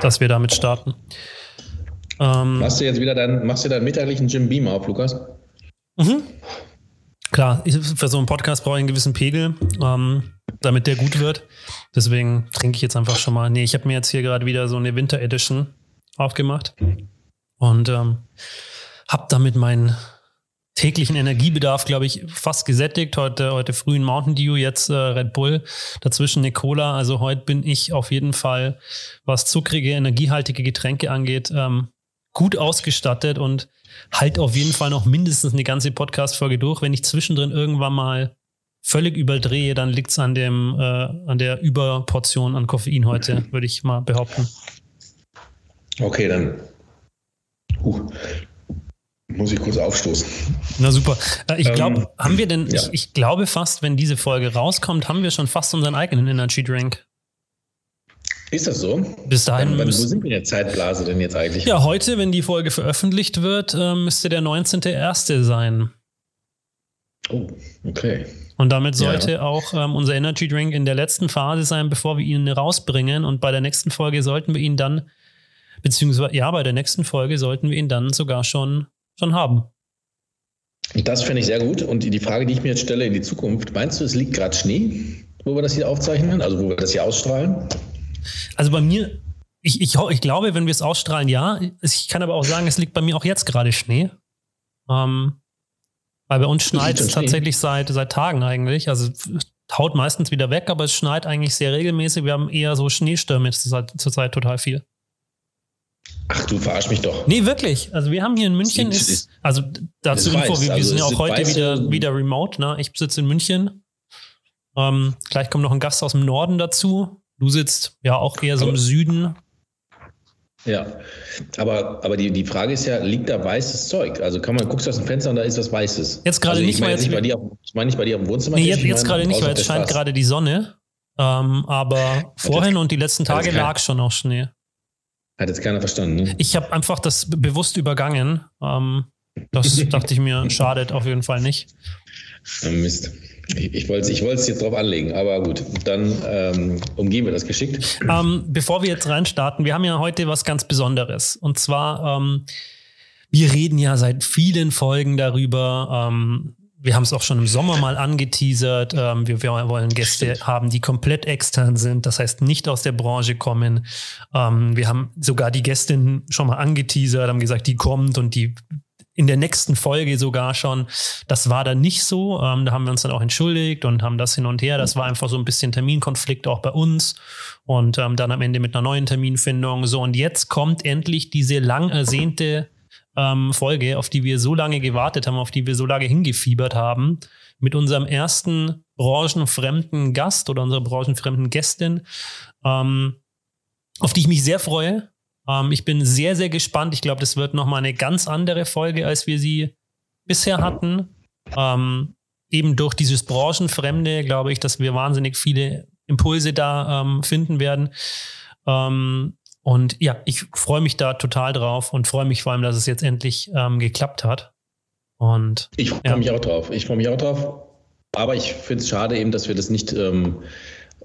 dass wir damit starten. Ähm, machst du jetzt wieder deinen, machst du deinen mittaglichen Jim Beam auf, Lukas? Mhm. Klar, für so einen Podcast brauche ich einen gewissen Pegel, ähm, damit der gut wird. Deswegen trinke ich jetzt einfach schon mal. Nee, ich habe mir jetzt hier gerade wieder so eine Winter Edition aufgemacht und ähm, habe damit meinen täglichen Energiebedarf, glaube ich, fast gesättigt. Heute, heute früh ein Mountain Dew, jetzt äh, Red Bull, dazwischen eine Cola. Also heute bin ich auf jeden Fall, was zuckrige, energiehaltige Getränke angeht, ähm, gut ausgestattet und halt auf jeden Fall noch mindestens eine ganze Podcast-Folge durch. Wenn ich zwischendrin irgendwann mal völlig überdrehe, dann liegt es an dem, äh, an der Überportion an Koffein heute, würde ich mal behaupten. Okay, dann. Uh, muss ich kurz aufstoßen. Na super. Äh, ich glaube, ähm, haben wir denn, ja. ich, ich, glaube fast, wenn diese Folge rauskommt, haben wir schon fast unseren eigenen Energy Drink. Ist das so? Bis dahin. Wann, wo sind wir in der Zeitblase denn jetzt eigentlich? Ja, heute, wenn die Folge veröffentlicht wird, äh, müsste der 19.01. sein. Oh, okay. Und damit sollte ja. auch ähm, unser Energy Drink in der letzten Phase sein, bevor wir ihn rausbringen. Und bei der nächsten Folge sollten wir ihn dann, beziehungsweise ja, bei der nächsten Folge sollten wir ihn dann sogar schon schon haben. Das fände ich sehr gut. Und die Frage, die ich mir jetzt stelle in die Zukunft, meinst du, es liegt gerade Schnee, wo wir das hier aufzeichnen, also wo wir das hier ausstrahlen? Also bei mir, ich, ich, ich glaube, wenn wir es ausstrahlen, ja. Ich kann aber auch sagen, es liegt bei mir auch jetzt gerade Schnee. Ähm, weil bei uns schneit es tatsächlich seit, seit Tagen eigentlich. Also haut meistens wieder weg, aber es schneit eigentlich sehr regelmäßig. Wir haben eher so Schneestürme zurzeit total viel. Ach, du verarsch mich doch. Nee, wirklich. Also wir haben hier in München ist, ist also dazu Info, weiß. wir, wir also sind ja auch heute wieder, wieder remote, ne? Ich sitze in München. Ähm, gleich kommt noch ein Gast aus dem Norden dazu. Du sitzt ja auch eher so im Süden. Ja, aber, aber die, die Frage ist ja, liegt da weißes Zeug? Also kann man, guckst du aus dem Fenster und da ist was Weißes. Jetzt gerade also nicht, weil jetzt nicht bei dir, ich meine nicht bei dir am Wohnzimmer. Nee, jetzt, jetzt gerade nicht, weil jetzt scheint gerade die Sonne. Ähm, aber vorhin und die letzten Tage lag schon auch Schnee. Hat jetzt keiner verstanden, ne? Ich habe einfach das bewusst übergangen. Ähm, das dachte ich mir, schadet auf jeden Fall nicht. Mist. Ich, wollte es jetzt drauf anlegen, aber gut, dann ähm, umgehen wir das geschickt. Ähm, bevor wir jetzt reinstarten, wir haben ja heute was ganz Besonderes. Und zwar, ähm, wir reden ja seit vielen Folgen darüber, ähm, wir haben es auch schon im Sommer mal angeteasert. Ähm, wir, wir, wollen Gäste Stimmt. haben, die komplett extern sind, das heißt nicht aus der Branche kommen. Ähm, wir haben sogar die Gästin schon mal angeteasert, haben gesagt, die kommt und die in der nächsten Folge sogar schon. Das war dann nicht so. Ähm, da haben wir uns dann auch entschuldigt und haben das hin und her. Das war einfach so ein bisschen Terminkonflikt auch bei uns. Und ähm, dann am Ende mit einer neuen Terminfindung. So, und jetzt kommt endlich diese lang ersehnte ähm, Folge, auf die wir so lange gewartet haben, auf die wir so lange hingefiebert haben, mit unserem ersten branchenfremden Gast oder unserer branchenfremden Gästin, ähm, auf die ich mich sehr freue. Ähm, ich bin sehr, sehr gespannt. Ich glaube, das wird nochmal eine ganz andere Folge, als wir sie bisher hatten. Ähm, eben durch dieses Branchenfremde glaube ich, dass wir wahnsinnig viele Impulse da ähm, finden werden. Ähm, und ja, ich freue mich da total drauf und freue mich vor allem, dass es jetzt endlich ähm, geklappt hat. Und ich freue ja. mich auch drauf. Ich freue mich auch drauf. Aber ich finde es schade eben, dass wir das nicht ähm,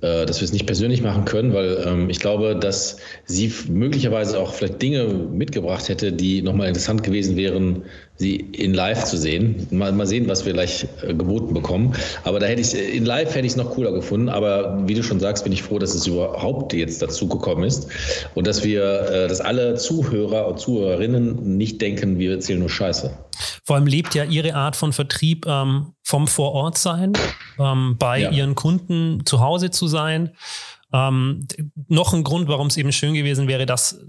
äh, dass wir es nicht persönlich machen können, weil ähm, ich glaube, dass sie möglicherweise auch vielleicht Dinge mitgebracht hätte, die nochmal interessant gewesen wären, sie in live zu sehen. Mal, mal sehen, was wir gleich äh, geboten bekommen. Aber da hätte ich in live hätte ich es noch cooler gefunden. Aber wie du schon sagst, bin ich froh, dass es überhaupt jetzt dazu gekommen ist und dass wir, äh, dass alle Zuhörer und Zuhörerinnen nicht denken, wir erzählen nur Scheiße. Vor allem lebt ja ihre Art von Vertrieb ähm, vom Vorortsein, ähm, bei ja. ihren Kunden zu Hause zu sein. Ähm, noch ein Grund, warum es eben schön gewesen wäre, das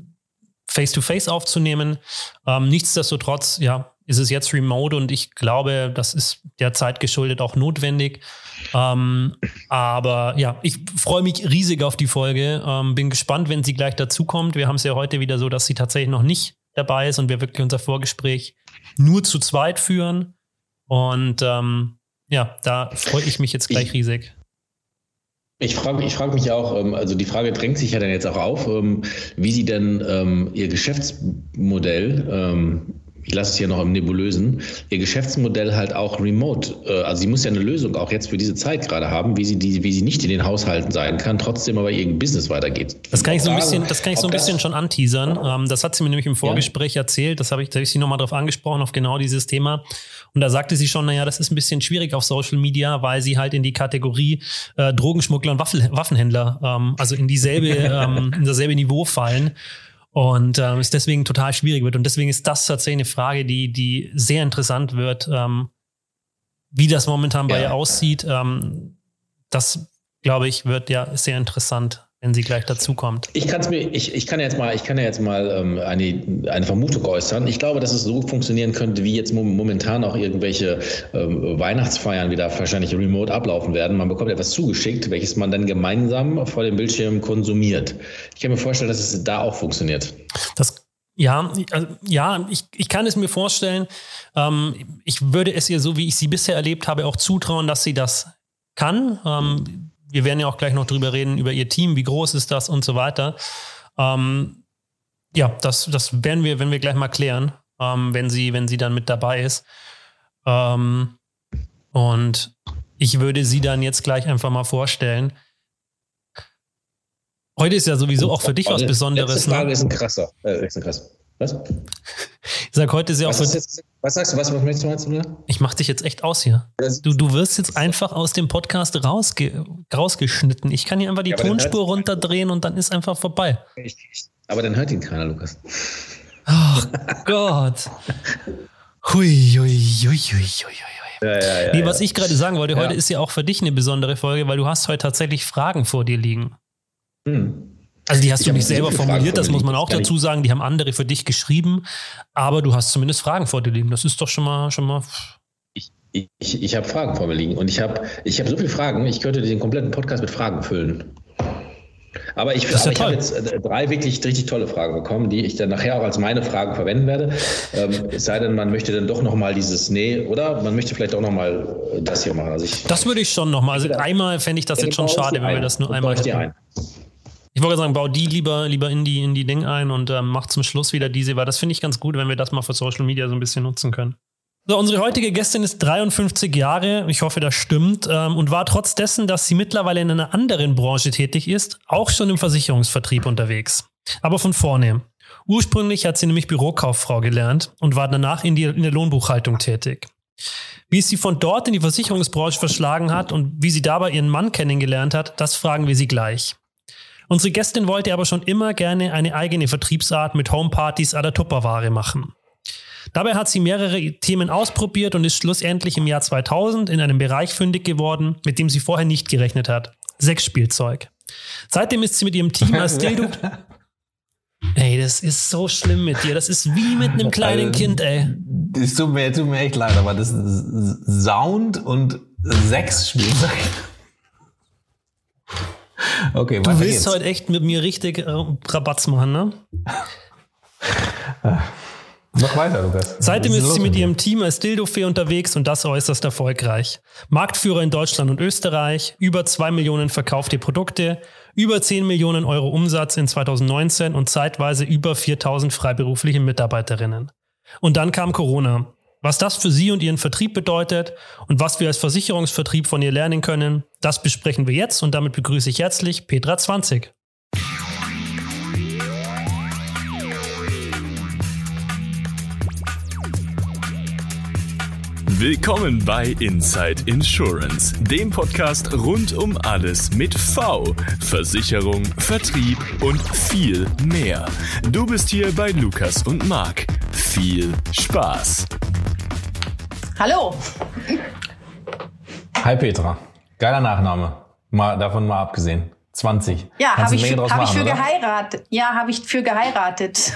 face-to-face -face aufzunehmen. Ähm, nichtsdestotrotz, ja, ist es jetzt remote und ich glaube, das ist derzeit geschuldet auch notwendig. Ähm, aber ja, ich freue mich riesig auf die Folge. Ähm, bin gespannt, wenn sie gleich dazukommt. Wir haben es ja heute wieder so, dass sie tatsächlich noch nicht dabei ist und wir wirklich unser Vorgespräch nur zu zweit führen. Und ähm, ja, da freue ich mich jetzt gleich ich, riesig. Ich frage ich frag mich auch, ähm, also die Frage drängt sich ja dann jetzt auch auf, ähm, wie Sie denn ähm, Ihr Geschäftsmodell ich lasse es hier noch im Nebulösen, ihr Geschäftsmodell halt auch remote, äh, also sie muss ja eine Lösung auch jetzt für diese Zeit gerade haben, wie sie, die, wie sie nicht in den Haushalten sein kann, trotzdem aber ihr Business weitergeht. Das kann ich so ein bisschen, das kann ich so ein bisschen schon anteasern. Ähm, das hat sie mir nämlich im Vorgespräch ja. erzählt, das habe ich, da habe ich sie nochmal drauf angesprochen, auf genau dieses Thema. Und da sagte sie schon, naja, das ist ein bisschen schwierig auf Social Media, weil sie halt in die Kategorie äh, Drogenschmuggler und Waffel, Waffenhändler, ähm, also in dieselbe, ähm, in dasselbe Niveau fallen und ähm, es deswegen total schwierig wird. Und deswegen ist das tatsächlich eine Frage, die, die sehr interessant wird, ähm, wie das momentan bei ja. ihr aussieht. Ähm, das, glaube ich, wird ja sehr interessant wenn sie gleich dazukommt. Ich kann mir, ich, ich kann jetzt mal, ich kann ja jetzt mal ähm, eine, eine Vermutung äußern. Ich glaube, dass es so funktionieren könnte, wie jetzt momentan auch irgendwelche ähm, Weihnachtsfeiern wieder wahrscheinlich remote ablaufen werden. Man bekommt etwas zugeschickt, welches man dann gemeinsam vor dem Bildschirm konsumiert. Ich kann mir vorstellen, dass es da auch funktioniert. Das ja, also, ja, ich, ich kann es mir vorstellen. Ähm, ich würde es ihr, so wie ich sie bisher erlebt habe, auch zutrauen, dass sie das kann. Ähm, wir werden ja auch gleich noch drüber reden, über ihr Team, wie groß ist das und so weiter. Ähm, ja, das, das werden wir, wenn wir gleich mal klären, ähm, wenn sie, wenn sie dann mit dabei ist. Ähm, und ich würde sie dann jetzt gleich einfach mal vorstellen. Heute ist ja sowieso auch für dich was Besonderes. Letzte Frage ne? ist ein krasser. Äh, ist ein krasser. Was? Ich sag heute auch. Jetzt, was sagst du? Was, was möchtest du meinst du Ich mach dich jetzt echt aus hier. Du, du wirst jetzt einfach aus dem Podcast rausge rausgeschnitten. Ich kann hier einfach die ja, Tonspur runterdrehen und dann ist einfach vorbei. Aber dann hört ihn keiner, Lukas. Ach Gott. Hui, hui, hui, hui, hui, hui. Ja, ja, ja, nee, was ich gerade sagen wollte, heute ist ja auch für dich eine besondere Folge, weil du hast heute tatsächlich Fragen vor dir liegen. Hm. Also die hast ich du nicht selber formuliert, das muss man auch dazu sagen. Die haben andere für dich geschrieben, aber du hast zumindest Fragen vor dir liegen. Das ist doch schon mal schon mal. Ich, ich, ich habe Fragen vor mir liegen und ich habe ich hab so viele Fragen. Ich könnte den kompletten Podcast mit Fragen füllen. Aber ich, ja ich habe jetzt äh, drei wirklich richtig tolle Fragen bekommen, die ich dann nachher auch als meine Fragen verwenden werde. Ähm, es sei denn, man möchte dann doch nochmal dieses Nee, oder man möchte vielleicht auch nochmal äh, das hier machen. Also ich, das würde ich schon nochmal. Also einmal fände ich das jetzt schon schade, wenn wir das nur einmal. Ich dir ein. Ich wollte sagen, bau die lieber, lieber in die, in die Ding ein und ähm, mach zum Schluss wieder diese, weil das finde ich ganz gut, wenn wir das mal für Social Media so ein bisschen nutzen können. So, unsere heutige Gästin ist 53 Jahre, ich hoffe, das stimmt, ähm, und war trotz dessen, dass sie mittlerweile in einer anderen Branche tätig ist, auch schon im Versicherungsvertrieb unterwegs. Aber von vorne. Ursprünglich hat sie nämlich Bürokauffrau gelernt und war danach in, die, in der Lohnbuchhaltung tätig. Wie es sie von dort in die Versicherungsbranche verschlagen hat und wie sie dabei ihren Mann kennengelernt hat, das fragen wir sie gleich. Unsere Gästin wollte aber schon immer gerne eine eigene Vertriebsart mit Homepartys à der Tupperware machen. Dabei hat sie mehrere Themen ausprobiert und ist schlussendlich im Jahr 2000 in einem Bereich fündig geworden, mit dem sie vorher nicht gerechnet hat. Sexspielzeug. Seitdem ist sie mit ihrem Team als Dildo. Ey, das ist so schlimm mit dir. Das ist wie mit einem kleinen also, Kind, ey. Es tut mir, tut mir echt leid, aber das ist Sound und Sexspielzeug. Okay, du willst geht's. heute echt mit mir richtig äh, Rabatz machen, ne? Mach weiter, Lukas. Seitdem ist sie mit ihrem Team als Dildofee unterwegs und das äußerst erfolgreich. Marktführer in Deutschland und Österreich, über zwei Millionen verkaufte Produkte, über 10 Millionen Euro Umsatz in 2019 und zeitweise über 4000 freiberufliche Mitarbeiterinnen. Und dann kam Corona. Was das für Sie und Ihren Vertrieb bedeutet und was wir als Versicherungsvertrieb von ihr lernen können, das besprechen wir jetzt und damit begrüße ich herzlich Petra 20. Willkommen bei Inside Insurance, dem Podcast rund um alles mit V, Versicherung, Vertrieb und viel mehr. Du bist hier bei Lukas und Marc. Viel Spaß! Hallo. Hi Petra. Geiler Nachname. Mal davon mal abgesehen. 20. Ja, habe ich, für, hab ich für geheiratet. Ja, habe ich für geheiratet.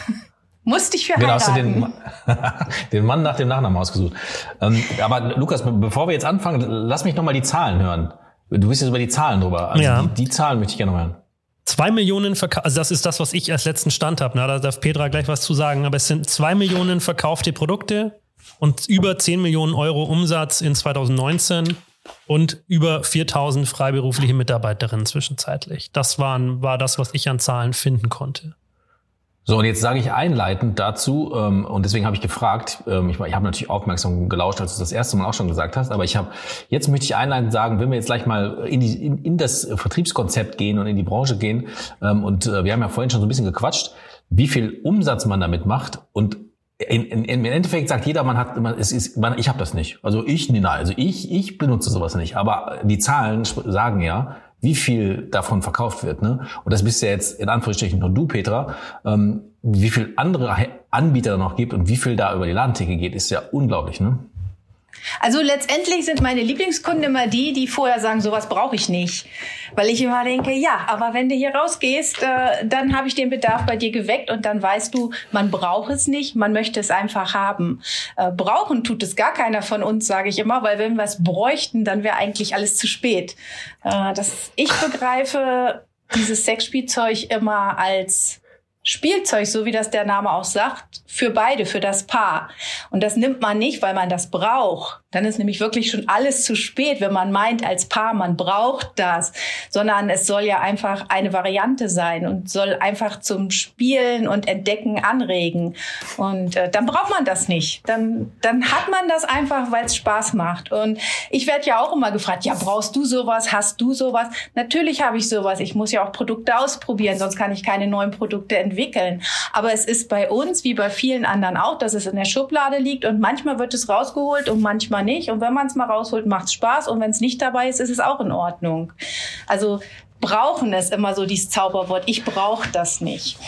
Musste ich für genau, heiraten. Hast du den, den Mann nach dem Nachnamen ausgesucht. Ähm, aber Lukas, bevor wir jetzt anfangen, lass mich nochmal die Zahlen hören. Du bist jetzt über die Zahlen drüber. Also ja. die, die Zahlen möchte ich gerne hören. Zwei Millionen verkaufte, also das ist das, was ich als letzten Stand habe. Da darf Petra gleich was zu sagen. Aber es sind zwei Millionen verkaufte Produkte, und über 10 Millionen Euro Umsatz in 2019 und über 4000 freiberufliche Mitarbeiterinnen zwischenzeitlich. Das waren, war das, was ich an Zahlen finden konnte. So, und jetzt sage ich einleitend dazu, ähm, und deswegen habe ich gefragt, ähm, ich, ich habe natürlich aufmerksam gelauscht, als du das erste Mal auch schon gesagt hast, aber ich habe, jetzt möchte ich einleitend sagen, wenn wir jetzt gleich mal in, die, in, in das Vertriebskonzept gehen und in die Branche gehen, ähm, und äh, wir haben ja vorhin schon so ein bisschen gequatscht, wie viel Umsatz man damit macht und in, in, im Endeffekt sagt jeder, man hat, man, es ist, man, ich habe das nicht. Also ich, nein, also ich, ich benutze sowas nicht. Aber die Zahlen sagen ja, wie viel davon verkauft wird. Ne? Und das bist ja jetzt in Anführungsstrichen nur du, Petra. Ähm, wie viel andere Anbieter noch gibt und wie viel da über die Ladentheke geht, ist ja unglaublich. Ne? Also letztendlich sind meine Lieblingskunden immer die, die vorher sagen, sowas brauche ich nicht. Weil ich immer denke, ja, aber wenn du hier rausgehst, äh, dann habe ich den Bedarf bei dir geweckt und dann weißt du, man braucht es nicht, man möchte es einfach haben. Äh, brauchen tut es gar keiner von uns, sage ich immer, weil wenn wir es bräuchten, dann wäre eigentlich alles zu spät. Äh, das, ich begreife dieses Sexspielzeug immer als Spielzeug, so wie das der Name auch sagt, für beide, für das Paar. Und das nimmt man nicht, weil man das braucht. Dann ist nämlich wirklich schon alles zu spät, wenn man meint als Paar, man braucht das, sondern es soll ja einfach eine Variante sein und soll einfach zum Spielen und Entdecken anregen. Und äh, dann braucht man das nicht. Dann, dann hat man das einfach, weil es Spaß macht. Und ich werde ja auch immer gefragt, ja, brauchst du sowas? Hast du sowas? Natürlich habe ich sowas. Ich muss ja auch Produkte ausprobieren, sonst kann ich keine neuen Produkte entwickeln. Aber es ist bei uns, wie bei vielen anderen auch, dass es in der Schublade liegt und manchmal wird es rausgeholt und manchmal nicht. Und wenn man es mal rausholt, macht es Spaß. Und wenn es nicht dabei ist, ist es auch in Ordnung. Also brauchen ist immer so dieses Zauberwort. Ich brauche das nicht.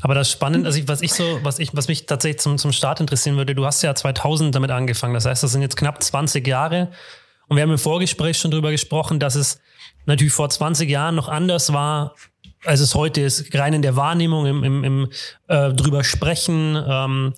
Aber das Spannende, also was ich so, was ich, was mich tatsächlich zum, zum Start interessieren würde, du hast ja 2000 damit angefangen. Das heißt, das sind jetzt knapp 20 Jahre. Und wir haben im Vorgespräch schon drüber gesprochen, dass es natürlich vor 20 Jahren noch anders war, als es heute ist. Rein in der Wahrnehmung, im, im, im äh, drüber sprechen. Ähm,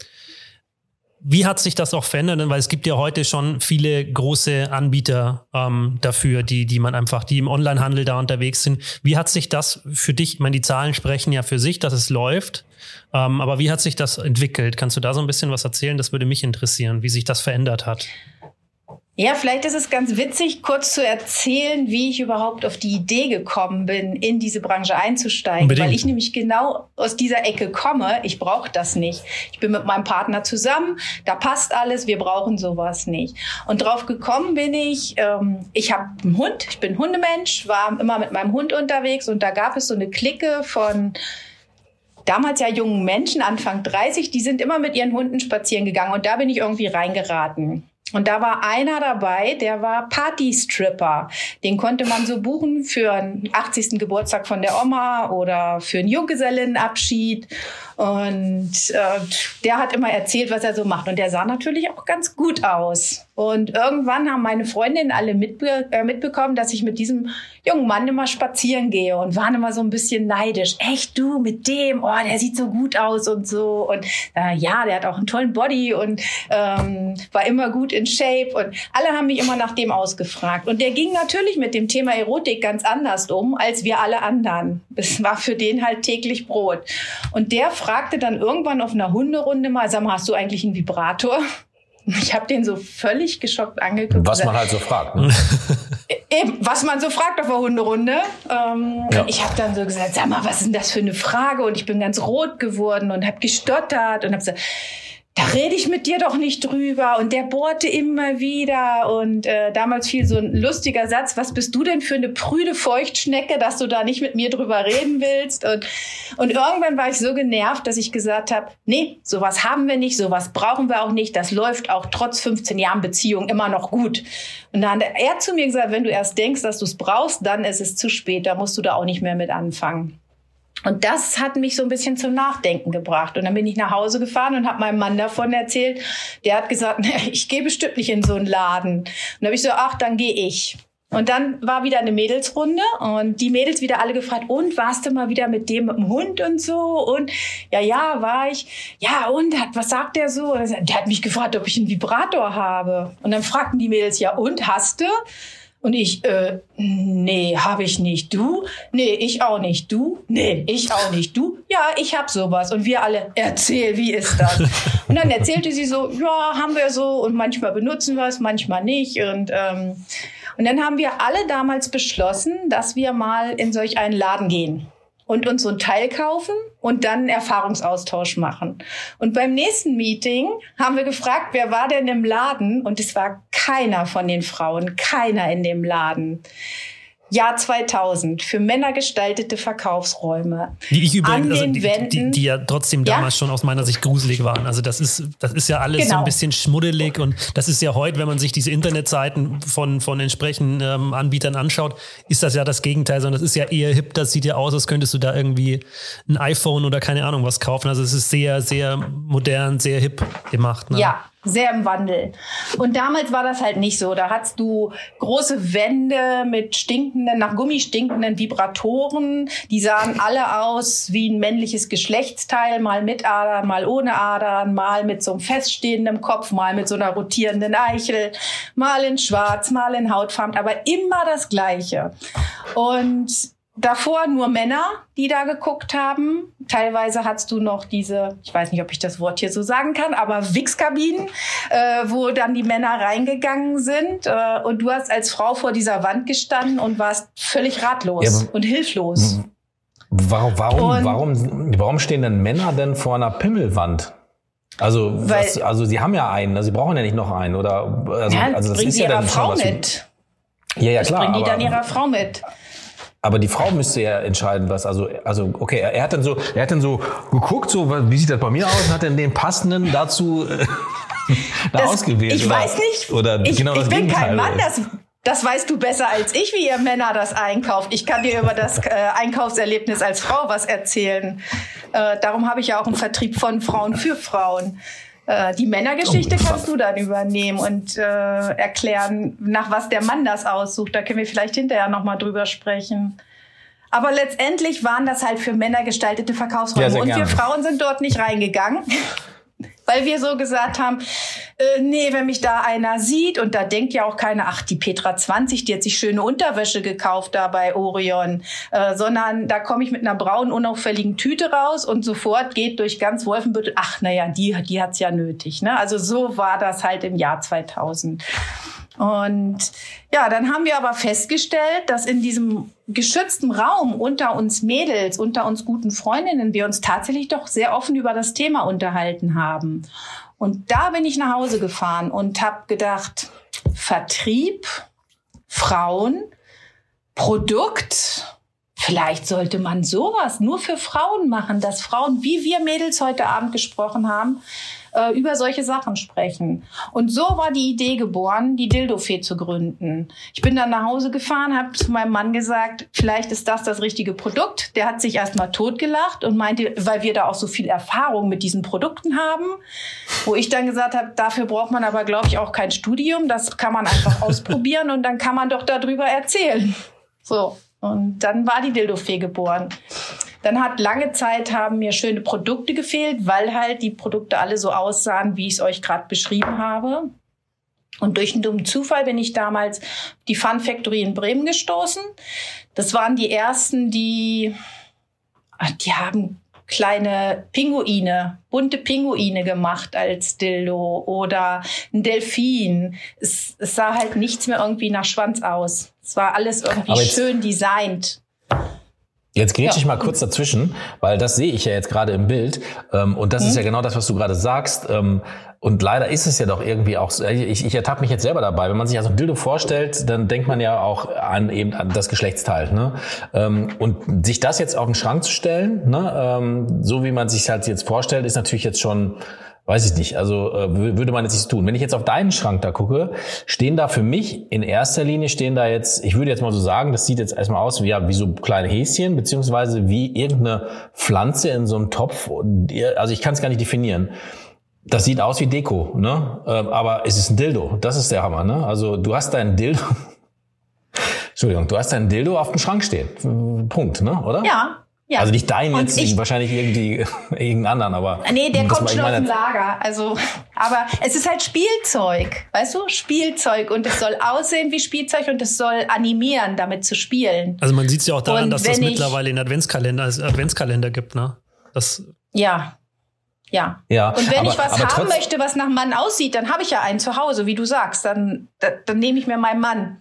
wie hat sich das auch verändert? Weil es gibt ja heute schon viele große Anbieter ähm, dafür, die, die man einfach, die im Onlinehandel da unterwegs sind. Wie hat sich das für dich, ich meine, die Zahlen sprechen ja für sich, dass es läuft. Ähm, aber wie hat sich das entwickelt? Kannst du da so ein bisschen was erzählen? Das würde mich interessieren, wie sich das verändert hat. Ja, vielleicht ist es ganz witzig, kurz zu erzählen, wie ich überhaupt auf die Idee gekommen bin, in diese Branche einzusteigen. Unbedingt. Weil ich nämlich genau aus dieser Ecke komme. Ich brauche das nicht. Ich bin mit meinem Partner zusammen, da passt alles, wir brauchen sowas nicht. Und drauf gekommen bin ich, ähm, ich habe einen Hund, ich bin Hundemensch, war immer mit meinem Hund unterwegs und da gab es so eine Clique von damals ja jungen Menschen, Anfang 30, die sind immer mit ihren Hunden spazieren gegangen und da bin ich irgendwie reingeraten. Und da war einer dabei, der war Partystripper. Den konnte man so buchen für einen 80. Geburtstag von der Oma oder für einen Junggesellenabschied. Und äh, der hat immer erzählt, was er so macht. Und der sah natürlich auch ganz gut aus. Und irgendwann haben meine Freundinnen alle mitbe äh, mitbekommen, dass ich mit diesem jungen Mann immer spazieren gehe und waren immer so ein bisschen neidisch. Echt du mit dem? Oh, der sieht so gut aus und so. Und äh, ja, der hat auch einen tollen Body und ähm, war immer gut in Shape. Und alle haben mich immer nach dem ausgefragt. Und der ging natürlich mit dem Thema Erotik ganz anders um als wir alle anderen. Es war für den halt täglich Brot. Und der fragte dann irgendwann auf einer Hunderunde mal, sag mal, hast du eigentlich einen Vibrator? Ich habe den so völlig geschockt angeguckt. Was man halt so fragt. Ne? Eben, was man so fragt auf der Hunderunde. Ähm, ja. Ich habe dann so gesagt, sag mal, was ist denn das für eine Frage? Und ich bin ganz rot geworden und habe gestottert und habe gesagt, da rede ich mit dir doch nicht drüber. Und der bohrte immer wieder. Und äh, damals fiel so ein lustiger Satz, was bist du denn für eine prüde Feuchtschnecke, dass du da nicht mit mir drüber reden willst? Und, und irgendwann war ich so genervt, dass ich gesagt habe, nee, sowas haben wir nicht, sowas brauchen wir auch nicht. Das läuft auch trotz 15 Jahren Beziehung immer noch gut. Und dann hat er zu mir gesagt, wenn du erst denkst, dass du es brauchst, dann ist es zu spät, da musst du da auch nicht mehr mit anfangen. Und das hat mich so ein bisschen zum Nachdenken gebracht. Und dann bin ich nach Hause gefahren und habe meinem Mann davon erzählt. Der hat gesagt, ich gehe bestimmt nicht in so einen Laden. Und dann habe ich so, ach, dann gehe ich. Und dann war wieder eine Mädelsrunde und die Mädels wieder alle gefragt, und warst du mal wieder mit dem, mit dem Hund und so? Und ja, ja, war ich. Ja, und was sagt der so? Der hat mich gefragt, ob ich einen Vibrator habe. Und dann fragten die Mädels, ja, und hast du? Und ich, äh, nee, habe ich nicht. Du? Nee, ich auch nicht. Du? Nee, ich auch nicht. Du? Ja, ich hab sowas. Und wir alle, erzähl, wie ist das? und dann erzählte sie so, ja, haben wir so und manchmal benutzen wir es, manchmal nicht. Und, ähm, und dann haben wir alle damals beschlossen, dass wir mal in solch einen Laden gehen. Und uns so ein Teil kaufen und dann einen Erfahrungsaustausch machen. Und beim nächsten Meeting haben wir gefragt, wer war denn im Laden? Und es war keiner von den Frauen, keiner in dem Laden. Jahr 2000 für Männer gestaltete Verkaufsräume. Die ich übrigens, also die, die, die, ja trotzdem damals ja? schon aus meiner Sicht gruselig waren. Also das ist, das ist ja alles genau. so ein genau. bisschen schmuddelig und das ist ja heute, wenn man sich diese Internetseiten von, von entsprechenden ähm, Anbietern anschaut, ist das ja das Gegenteil, sondern das ist ja eher hip, das sieht ja aus, als könntest du da irgendwie ein iPhone oder keine Ahnung was kaufen. Also es ist sehr, sehr modern, sehr hip gemacht. Ne? Ja, sehr im Wandel. Und damals war das halt nicht so. Da hattest du große Wände mit stinkenden, nach Gummi stinkenden Vibratoren. Die sahen alle aus wie ein männliches Geschlechtsteil, mal mit Adern, mal ohne Adern, mal mit so einem feststehenden Kopf, mal mit so einer rotierenden Eichel, mal in schwarz, mal in Hautfarben, aber immer das Gleiche. Und Davor nur Männer, die da geguckt haben. Teilweise hattest du noch diese, ich weiß nicht, ob ich das Wort hier so sagen kann, aber Wix-Kabinen, äh, wo dann die Männer reingegangen sind. Äh, und du hast als Frau vor dieser Wand gestanden und warst völlig ratlos ja, und hilflos. Warum, warum, warum, warum stehen denn Männer denn vor einer Pimmelwand? Also, Weil, was, also sie haben ja einen, also sie brauchen ja nicht noch einen, oder? Also, ja, also das ist ja dann Frau mit. Ja, ja, klar. Das bringen die dann ihrer Frau mit. Aber die Frau müsste ja entscheiden, was, also, also, okay, er, er hat dann so, er hat dann so geguckt, so, wie sieht das bei mir aus, und hat dann den passenden dazu äh, da das, ausgewählt. Ich oder, weiß nicht. Oder ich, genau ich bin kein Mann, das, das weißt du besser als ich, wie ihr Männer das einkauft. Ich kann dir über das äh, Einkaufserlebnis als Frau was erzählen. Äh, darum habe ich ja auch einen Vertrieb von Frauen für Frauen. Äh, die Männergeschichte oh, kannst du dann übernehmen und äh, erklären, nach was der Mann das aussucht. Da können wir vielleicht hinterher nochmal drüber sprechen. Aber letztendlich waren das halt für Männer gestaltete Verkaufsräume. Ja, und wir Frauen sind dort nicht reingegangen. Weil wir so gesagt haben, äh, nee, wenn mich da einer sieht und da denkt ja auch keiner, ach, die Petra 20, die hat sich schöne Unterwäsche gekauft da bei Orion, äh, sondern da komme ich mit einer braunen, unauffälligen Tüte raus und sofort geht durch ganz Wolfenbüttel, ach, naja, die, die hat's ja nötig. Ne? Also so war das halt im Jahr 2000. Und ja, dann haben wir aber festgestellt, dass in diesem geschützten Raum unter uns Mädels, unter uns guten Freundinnen, wir uns tatsächlich doch sehr offen über das Thema unterhalten haben. Und da bin ich nach Hause gefahren und habe gedacht, Vertrieb, Frauen, Produkt, vielleicht sollte man sowas nur für Frauen machen, dass Frauen, wie wir Mädels heute Abend gesprochen haben, äh, über solche Sachen sprechen. Und so war die Idee geboren, die Dildofee zu gründen. Ich bin dann nach Hause gefahren, habe zu meinem Mann gesagt, vielleicht ist das das richtige Produkt. Der hat sich erstmal totgelacht und meinte, weil wir da auch so viel Erfahrung mit diesen Produkten haben, wo ich dann gesagt habe, dafür braucht man aber, glaube ich, auch kein Studium. Das kann man einfach ausprobieren und dann kann man doch darüber erzählen. So. Und dann war die Dildofee geboren. Dann hat lange Zeit haben mir schöne Produkte gefehlt, weil halt die Produkte alle so aussahen, wie ich es euch gerade beschrieben habe. Und durch einen dummen Zufall bin ich damals die Fun Factory in Bremen gestoßen. Das waren die ersten, die, die haben kleine Pinguine, bunte Pinguine gemacht als Dildo oder ein Delfin. Es, es sah halt nichts mehr irgendwie nach Schwanz aus. Es war alles irgendwie schön designt. Jetzt grätsch ja. ich mal kurz dazwischen, weil das sehe ich ja jetzt gerade im Bild. Ähm, und das mhm. ist ja genau das, was du gerade sagst. Ähm, und leider ist es ja doch irgendwie auch so, ich, ich ertappe mich jetzt selber dabei. Wenn man sich also ein Dildo vorstellt, dann denkt man ja auch an eben an das Geschlechtsteil. Ne? Ähm, und sich das jetzt auf den Schrank zu stellen, ne? so wie man sich halt jetzt vorstellt, ist natürlich jetzt schon Weiß ich nicht. Also äh, würde man jetzt nicht tun. Wenn ich jetzt auf deinen Schrank da gucke, stehen da für mich in erster Linie stehen da jetzt, ich würde jetzt mal so sagen, das sieht jetzt erstmal aus wie, ja, wie so kleine Häschen, beziehungsweise wie irgendeine Pflanze in so einem Topf. Also ich kann es gar nicht definieren. Das sieht aus wie Deko, ne? Ähm, aber es ist ein Dildo. Das ist der Hammer, ne? Also du hast deinen Dildo. Entschuldigung, du hast deinen Dildo auf dem Schrank stehen. Punkt, ne? Oder? Ja, ja. Also nicht dein jetzt, ich, wahrscheinlich irgendwie irgendeinen anderen, aber. Nee, der kommt schon aus dem Lager. Also, aber es ist halt Spielzeug, weißt du? Spielzeug und es soll aussehen wie Spielzeug und es soll animieren, damit zu spielen. Also man sieht es ja auch daran, und dass das mittlerweile in Adventskalender, also Adventskalender gibt, ne? Das. Ja. Ja. ja. Und wenn aber, ich was haben möchte, was nach Mann aussieht, dann habe ich ja einen zu Hause, wie du sagst. Dann, dann, dann nehme ich mir meinen Mann.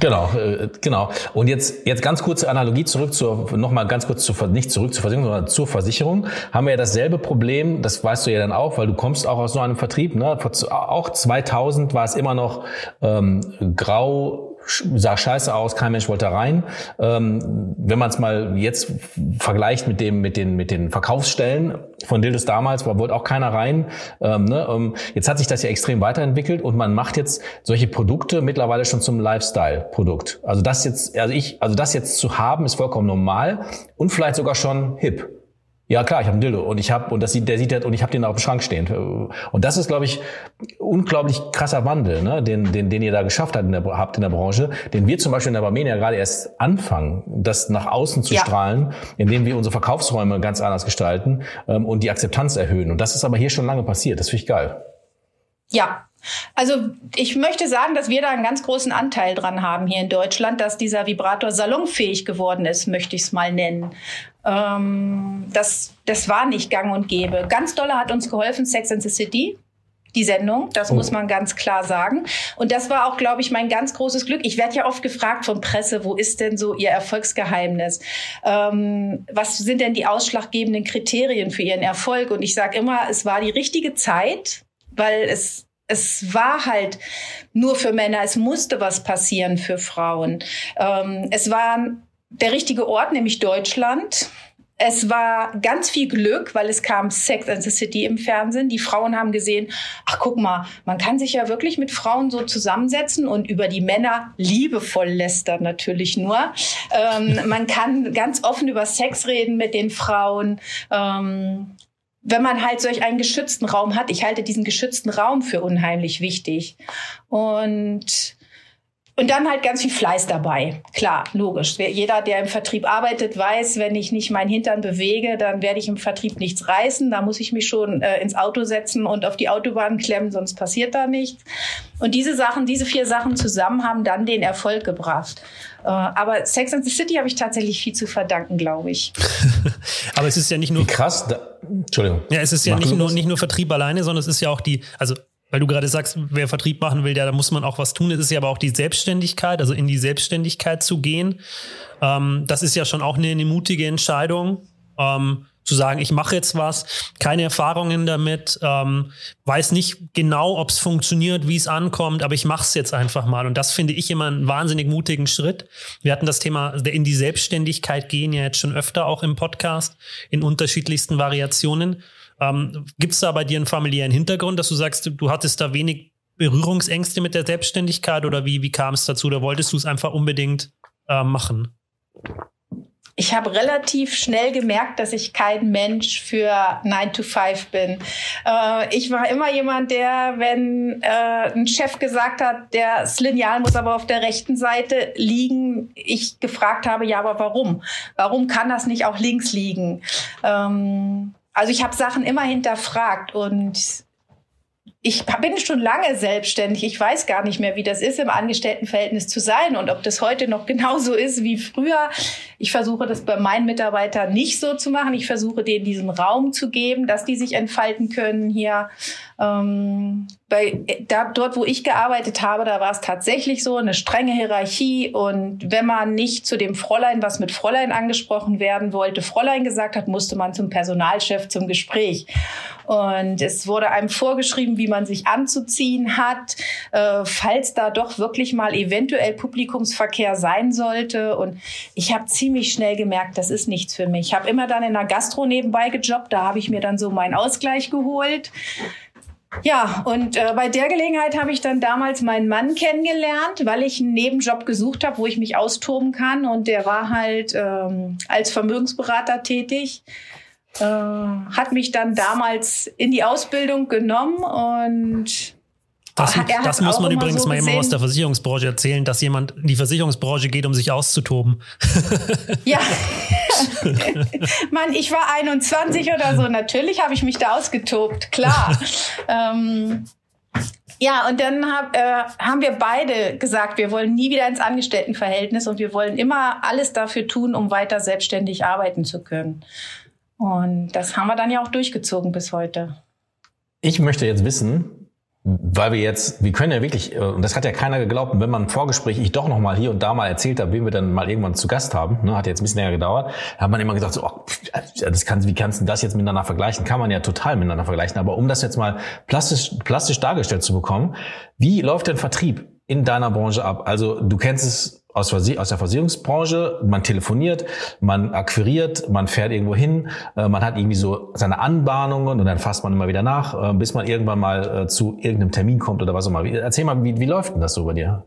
Genau, äh, genau. Und jetzt, jetzt ganz kurze Analogie zurück zur, nochmal ganz kurz zur, nicht zurück zur Versicherung, sondern zur Versicherung. Haben wir ja dasselbe Problem, das weißt du ja dann auch, weil du kommst auch aus so einem Vertrieb, ne? Auch 2000 war es immer noch ähm, grau, sah scheiße aus, kein Mensch wollte rein. Ähm, wenn man es mal jetzt vergleicht mit dem mit den mit den Verkaufsstellen von Dildos damals, war wollte auch keiner rein. Ähm, ne? ähm, jetzt hat sich das ja extrem weiterentwickelt und man macht jetzt solche Produkte mittlerweile schon zum Lifestyle-Produkt. Also das jetzt, also ich, also das jetzt zu haben, ist vollkommen normal und vielleicht sogar schon hip. Ja klar, ich habe einen Dildo und ich habe und das sieht der sieht und ich habe den auf dem Schrank stehen und das ist glaube ich unglaublich krasser Wandel, ne, den den den ihr da geschafft habt in der, habt in der Branche, den wir zum Beispiel in der Barmenia gerade erst anfangen, das nach außen zu ja. strahlen, indem wir unsere Verkaufsräume ganz anders gestalten ähm, und die Akzeptanz erhöhen und das ist aber hier schon lange passiert, das finde ich geil. Ja, also ich möchte sagen, dass wir da einen ganz großen Anteil dran haben hier in Deutschland, dass dieser Vibrator salonfähig geworden ist, möchte ich es mal nennen. Ähm, das, das war nicht gang und gäbe. Ganz dolle hat uns geholfen Sex and the City die Sendung. Das oh. muss man ganz klar sagen. Und das war auch, glaube ich, mein ganz großes Glück. Ich werde ja oft gefragt von Presse, wo ist denn so Ihr Erfolgsgeheimnis? Ähm, was sind denn die ausschlaggebenden Kriterien für Ihren Erfolg? Und ich sage immer, es war die richtige Zeit, weil es es war halt nur für Männer, es musste was passieren für Frauen. Ähm, es war der richtige Ort, nämlich Deutschland. Es war ganz viel Glück, weil es kam Sex and the City im Fernsehen. Die Frauen haben gesehen, ach guck mal, man kann sich ja wirklich mit Frauen so zusammensetzen und über die Männer liebevoll lästern natürlich nur. Ähm, man kann ganz offen über Sex reden mit den Frauen. Ähm, wenn man halt solch einen geschützten Raum hat, ich halte diesen geschützten Raum für unheimlich wichtig. Und und dann halt ganz viel Fleiß dabei. Klar, logisch. Jeder, der im Vertrieb arbeitet, weiß, wenn ich nicht meinen Hintern bewege, dann werde ich im Vertrieb nichts reißen. Da muss ich mich schon äh, ins Auto setzen und auf die Autobahn klemmen, sonst passiert da nichts. Und diese Sachen, diese vier Sachen zusammen haben dann den Erfolg gebracht. Äh, aber Sex and the City habe ich tatsächlich viel zu verdanken, glaube ich. aber es ist ja nicht nur. Wie krass. Da, Entschuldigung. Ja, es ist ja nicht nur, nicht nur Vertrieb alleine, sondern es ist ja auch die, also weil du gerade sagst, wer Vertrieb machen will, ja, da muss man auch was tun. Es ist ja aber auch die Selbstständigkeit, also in die Selbstständigkeit zu gehen. Ähm, das ist ja schon auch eine, eine mutige Entscheidung. Ähm, zu sagen, ich mache jetzt was, keine Erfahrungen damit, ähm, weiß nicht genau, ob es funktioniert, wie es ankommt, aber ich mache es jetzt einfach mal. Und das finde ich immer einen wahnsinnig mutigen Schritt. Wir hatten das Thema in die Selbstständigkeit gehen ja jetzt schon öfter auch im Podcast in unterschiedlichsten Variationen. Ähm, Gibt es da bei dir einen familiären Hintergrund, dass du sagst, du hattest da wenig Berührungsängste mit der Selbstständigkeit oder wie, wie kam es dazu? Oder wolltest du es einfach unbedingt äh, machen? Ich habe relativ schnell gemerkt, dass ich kein Mensch für 9 to 5 bin. Äh, ich war immer jemand, der, wenn äh, ein Chef gesagt hat, das Lineal muss aber auf der rechten Seite liegen, ich gefragt habe, ja, aber warum? Warum kann das nicht auch links liegen? Ähm, also ich habe Sachen immer hinterfragt und ich bin schon lange selbstständig. Ich weiß gar nicht mehr, wie das ist, im Angestelltenverhältnis zu sein und ob das heute noch genauso ist wie früher. Ich versuche das bei meinen Mitarbeitern nicht so zu machen. Ich versuche denen diesen Raum zu geben, dass die sich entfalten können hier. Ähm, bei, da, dort, wo ich gearbeitet habe, da war es tatsächlich so eine strenge Hierarchie und wenn man nicht zu dem Fräulein, was mit Fräulein angesprochen werden wollte, Fräulein gesagt hat, musste man zum Personalchef zum Gespräch. Und es wurde einem vorgeschrieben, wie man sich anzuziehen hat, äh, falls da doch wirklich mal eventuell Publikumsverkehr sein sollte. Und ich habe ziemlich schnell gemerkt, das ist nichts für mich. Ich habe immer dann in der Gastro nebenbei gejobbt, da habe ich mir dann so meinen Ausgleich geholt. Ja, und äh, bei der Gelegenheit habe ich dann damals meinen Mann kennengelernt, weil ich einen Nebenjob gesucht habe, wo ich mich austoben kann. Und der war halt ähm, als Vermögensberater tätig äh, hat mich dann damals in die Ausbildung genommen und das, das muss man übrigens so mal immer aus der Versicherungsbranche erzählen, dass jemand in die Versicherungsbranche geht, um sich auszutoben. Ja. Mann, ich war 21 oder so. Natürlich habe ich mich da ausgetobt, klar. ähm, ja, und dann hab, äh, haben wir beide gesagt, wir wollen nie wieder ins Angestelltenverhältnis und wir wollen immer alles dafür tun, um weiter selbstständig arbeiten zu können. Und das haben wir dann ja auch durchgezogen bis heute. Ich möchte jetzt wissen, weil wir jetzt, wir können ja wirklich, äh, und das hat ja keiner geglaubt, wenn man ein Vorgespräch ich doch noch mal hier und da mal erzählt habe, wen wir dann mal irgendwann zu Gast haben, ne, hat jetzt ein bisschen länger gedauert, hat man immer gesagt, so, oh, das kann, wie kannst du das jetzt miteinander vergleichen? Kann man ja total miteinander vergleichen. Aber um das jetzt mal plastisch, plastisch dargestellt zu bekommen, wie läuft denn Vertrieb in deiner Branche ab? Also du kennst es aus, aus der Versicherungsbranche, man telefoniert, man akquiriert, man fährt irgendwo hin, äh, man hat irgendwie so seine Anbahnungen und dann fasst man immer wieder nach, äh, bis man irgendwann mal äh, zu irgendeinem Termin kommt oder was auch immer. Erzähl mal, wie, wie läuft denn das so bei dir?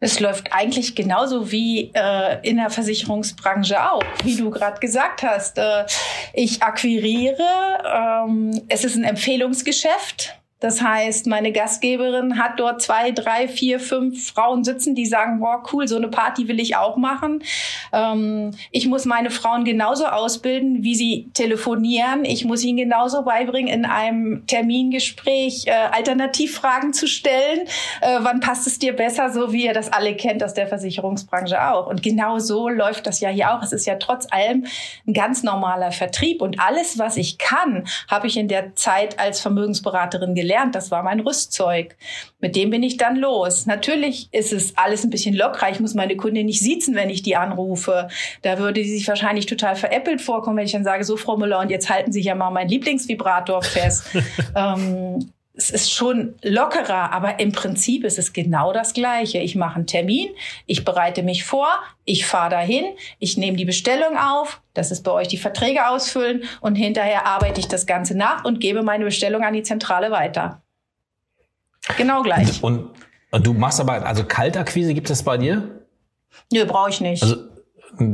Es läuft eigentlich genauso wie äh, in der Versicherungsbranche auch, wie du gerade gesagt hast. Äh, ich akquiriere, ähm, es ist ein Empfehlungsgeschäft. Das heißt, meine Gastgeberin hat dort zwei, drei, vier, fünf Frauen sitzen, die sagen, boah, cool, so eine Party will ich auch machen. Ähm, ich muss meine Frauen genauso ausbilden, wie sie telefonieren. Ich muss ihnen genauso beibringen, in einem Termingespräch äh, Alternativfragen zu stellen. Äh, wann passt es dir besser, so wie ihr das alle kennt aus der Versicherungsbranche auch. Und genau so läuft das ja hier auch. Es ist ja trotz allem ein ganz normaler Vertrieb. Und alles, was ich kann, habe ich in der Zeit als Vermögensberaterin gelernt gelernt. Das war mein Rüstzeug. Mit dem bin ich dann los. Natürlich ist es alles ein bisschen lockerer. Ich muss meine Kundin nicht siezen, wenn ich die anrufe. Da würde sie sich wahrscheinlich total veräppelt vorkommen, wenn ich dann sage, so Frau Müller, und jetzt halten Sie ja mal meinen Lieblingsvibrator fest. ähm, es ist schon lockerer, aber im Prinzip ist es genau das Gleiche. Ich mache einen Termin, ich bereite mich vor, ich fahre dahin, ich nehme die Bestellung auf, das ist bei euch die Verträge ausfüllen und hinterher arbeite ich das Ganze nach und gebe meine Bestellung an die Zentrale weiter. Genau gleich. Und, und du machst aber, also Kaltakquise gibt es bei dir? Nö, brauche ich nicht. Also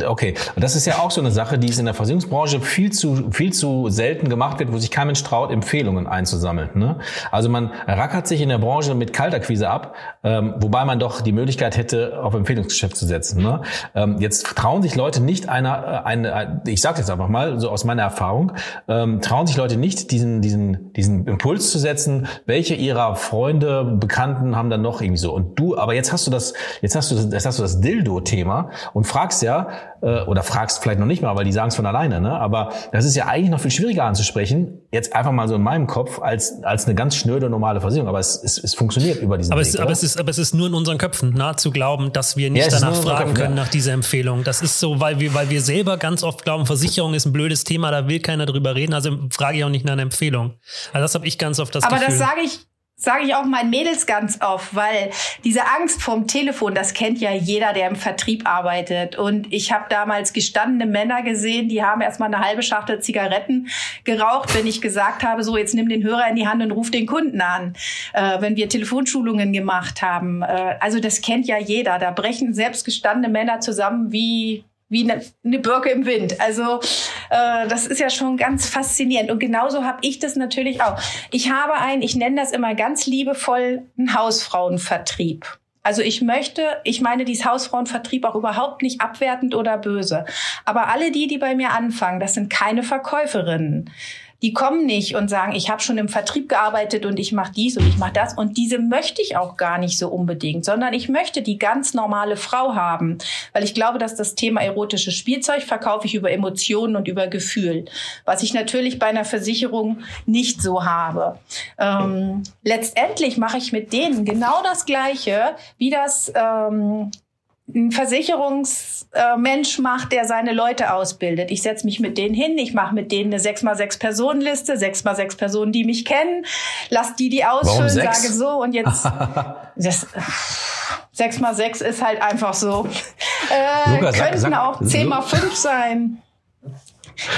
Okay, das ist ja auch so eine Sache, die es in der Versicherungsbranche viel zu viel zu selten gemacht wird, wo sich kein Mensch traut, Empfehlungen einzusammeln. Ne? Also man rackert sich in der Branche mit Kaltakquise ab, ähm, wobei man doch die Möglichkeit hätte, auf Empfehlungsgeschäft zu setzen. Ne? Ähm, jetzt trauen sich Leute nicht einer, äh, eine, ich sage jetzt einfach mal so aus meiner Erfahrung, ähm, trauen sich Leute nicht diesen diesen diesen Impuls zu setzen, welche ihrer Freunde, Bekannten haben dann noch irgendwie so. Und du, aber jetzt hast du das, jetzt hast du, jetzt hast du das Dildo-Thema und fragst ja äh, oder fragst vielleicht noch nicht mal, weil die sagen es von alleine, ne? Aber das ist ja eigentlich noch viel schwieriger anzusprechen, jetzt einfach mal so in meinem Kopf, als, als eine ganz schnöde normale Versicherung. Aber es, es, es funktioniert über diesen aber Weg. Es, aber, es ist, aber es ist nur in unseren Köpfen, nahe zu glauben, dass wir nicht ja, danach fragen Köpfen, können, ja. nach dieser Empfehlung. Das ist so, weil wir, weil wir selber ganz oft glauben, Versicherung ist ein blödes Thema, da will keiner drüber reden. Also frage ich auch nicht nach einer Empfehlung. Also das habe ich ganz oft das aber Gefühl. Aber das sage ich sage ich auch meinen Mädels ganz oft, weil diese Angst vorm Telefon, das kennt ja jeder, der im Vertrieb arbeitet. Und ich habe damals gestandene Männer gesehen, die haben erstmal eine halbe Schachtel Zigaretten geraucht, wenn ich gesagt habe, so jetzt nimm den Hörer in die Hand und ruf den Kunden an, äh, wenn wir Telefonschulungen gemacht haben. Äh, also das kennt ja jeder. Da brechen selbst gestandene Männer zusammen wie wie eine, eine Birke im Wind. Also äh, das ist ja schon ganz faszinierend. Und genauso habe ich das natürlich auch. Ich habe ein, ich nenne das immer ganz liebevoll, einen Hausfrauenvertrieb. Also ich möchte, ich meine dies Hausfrauenvertrieb auch überhaupt nicht abwertend oder böse. Aber alle die, die bei mir anfangen, das sind keine Verkäuferinnen die kommen nicht und sagen, ich habe schon im Vertrieb gearbeitet und ich mache dies und ich mache das. Und diese möchte ich auch gar nicht so unbedingt, sondern ich möchte die ganz normale Frau haben. Weil ich glaube, dass das Thema erotisches Spielzeug verkaufe ich über Emotionen und über Gefühl. Was ich natürlich bei einer Versicherung nicht so habe. Ähm, letztendlich mache ich mit denen genau das Gleiche, wie das ähm, ein Versicherungsmensch macht, der seine Leute ausbildet. Ich setze mich mit denen hin, ich mache mit denen eine 6x6 Personenliste, 6x6 Personen, die mich kennen, lass die die ausfüllen, sage so und jetzt das 6x6 ist halt einfach so. Äh, Luca, könnten sag, auch 10x5 sein.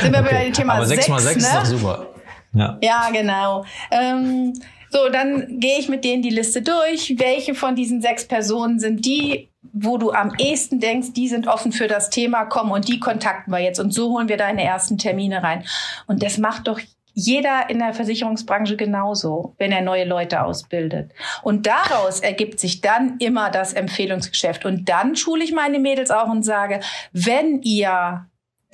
Sind wir okay. bei dem Thema Aber 6 x 6 ne? ist doch super. Ja, ja genau. Ähm, so, dann gehe ich mit denen die Liste durch. Welche von diesen sechs Personen sind die, wo du am ehesten denkst, die sind offen für das Thema, komm und die kontakten wir jetzt und so holen wir deine ersten Termine rein. Und das macht doch jeder in der Versicherungsbranche genauso, wenn er neue Leute ausbildet. Und daraus ergibt sich dann immer das Empfehlungsgeschäft. Und dann schule ich meine Mädels auch und sage, wenn ihr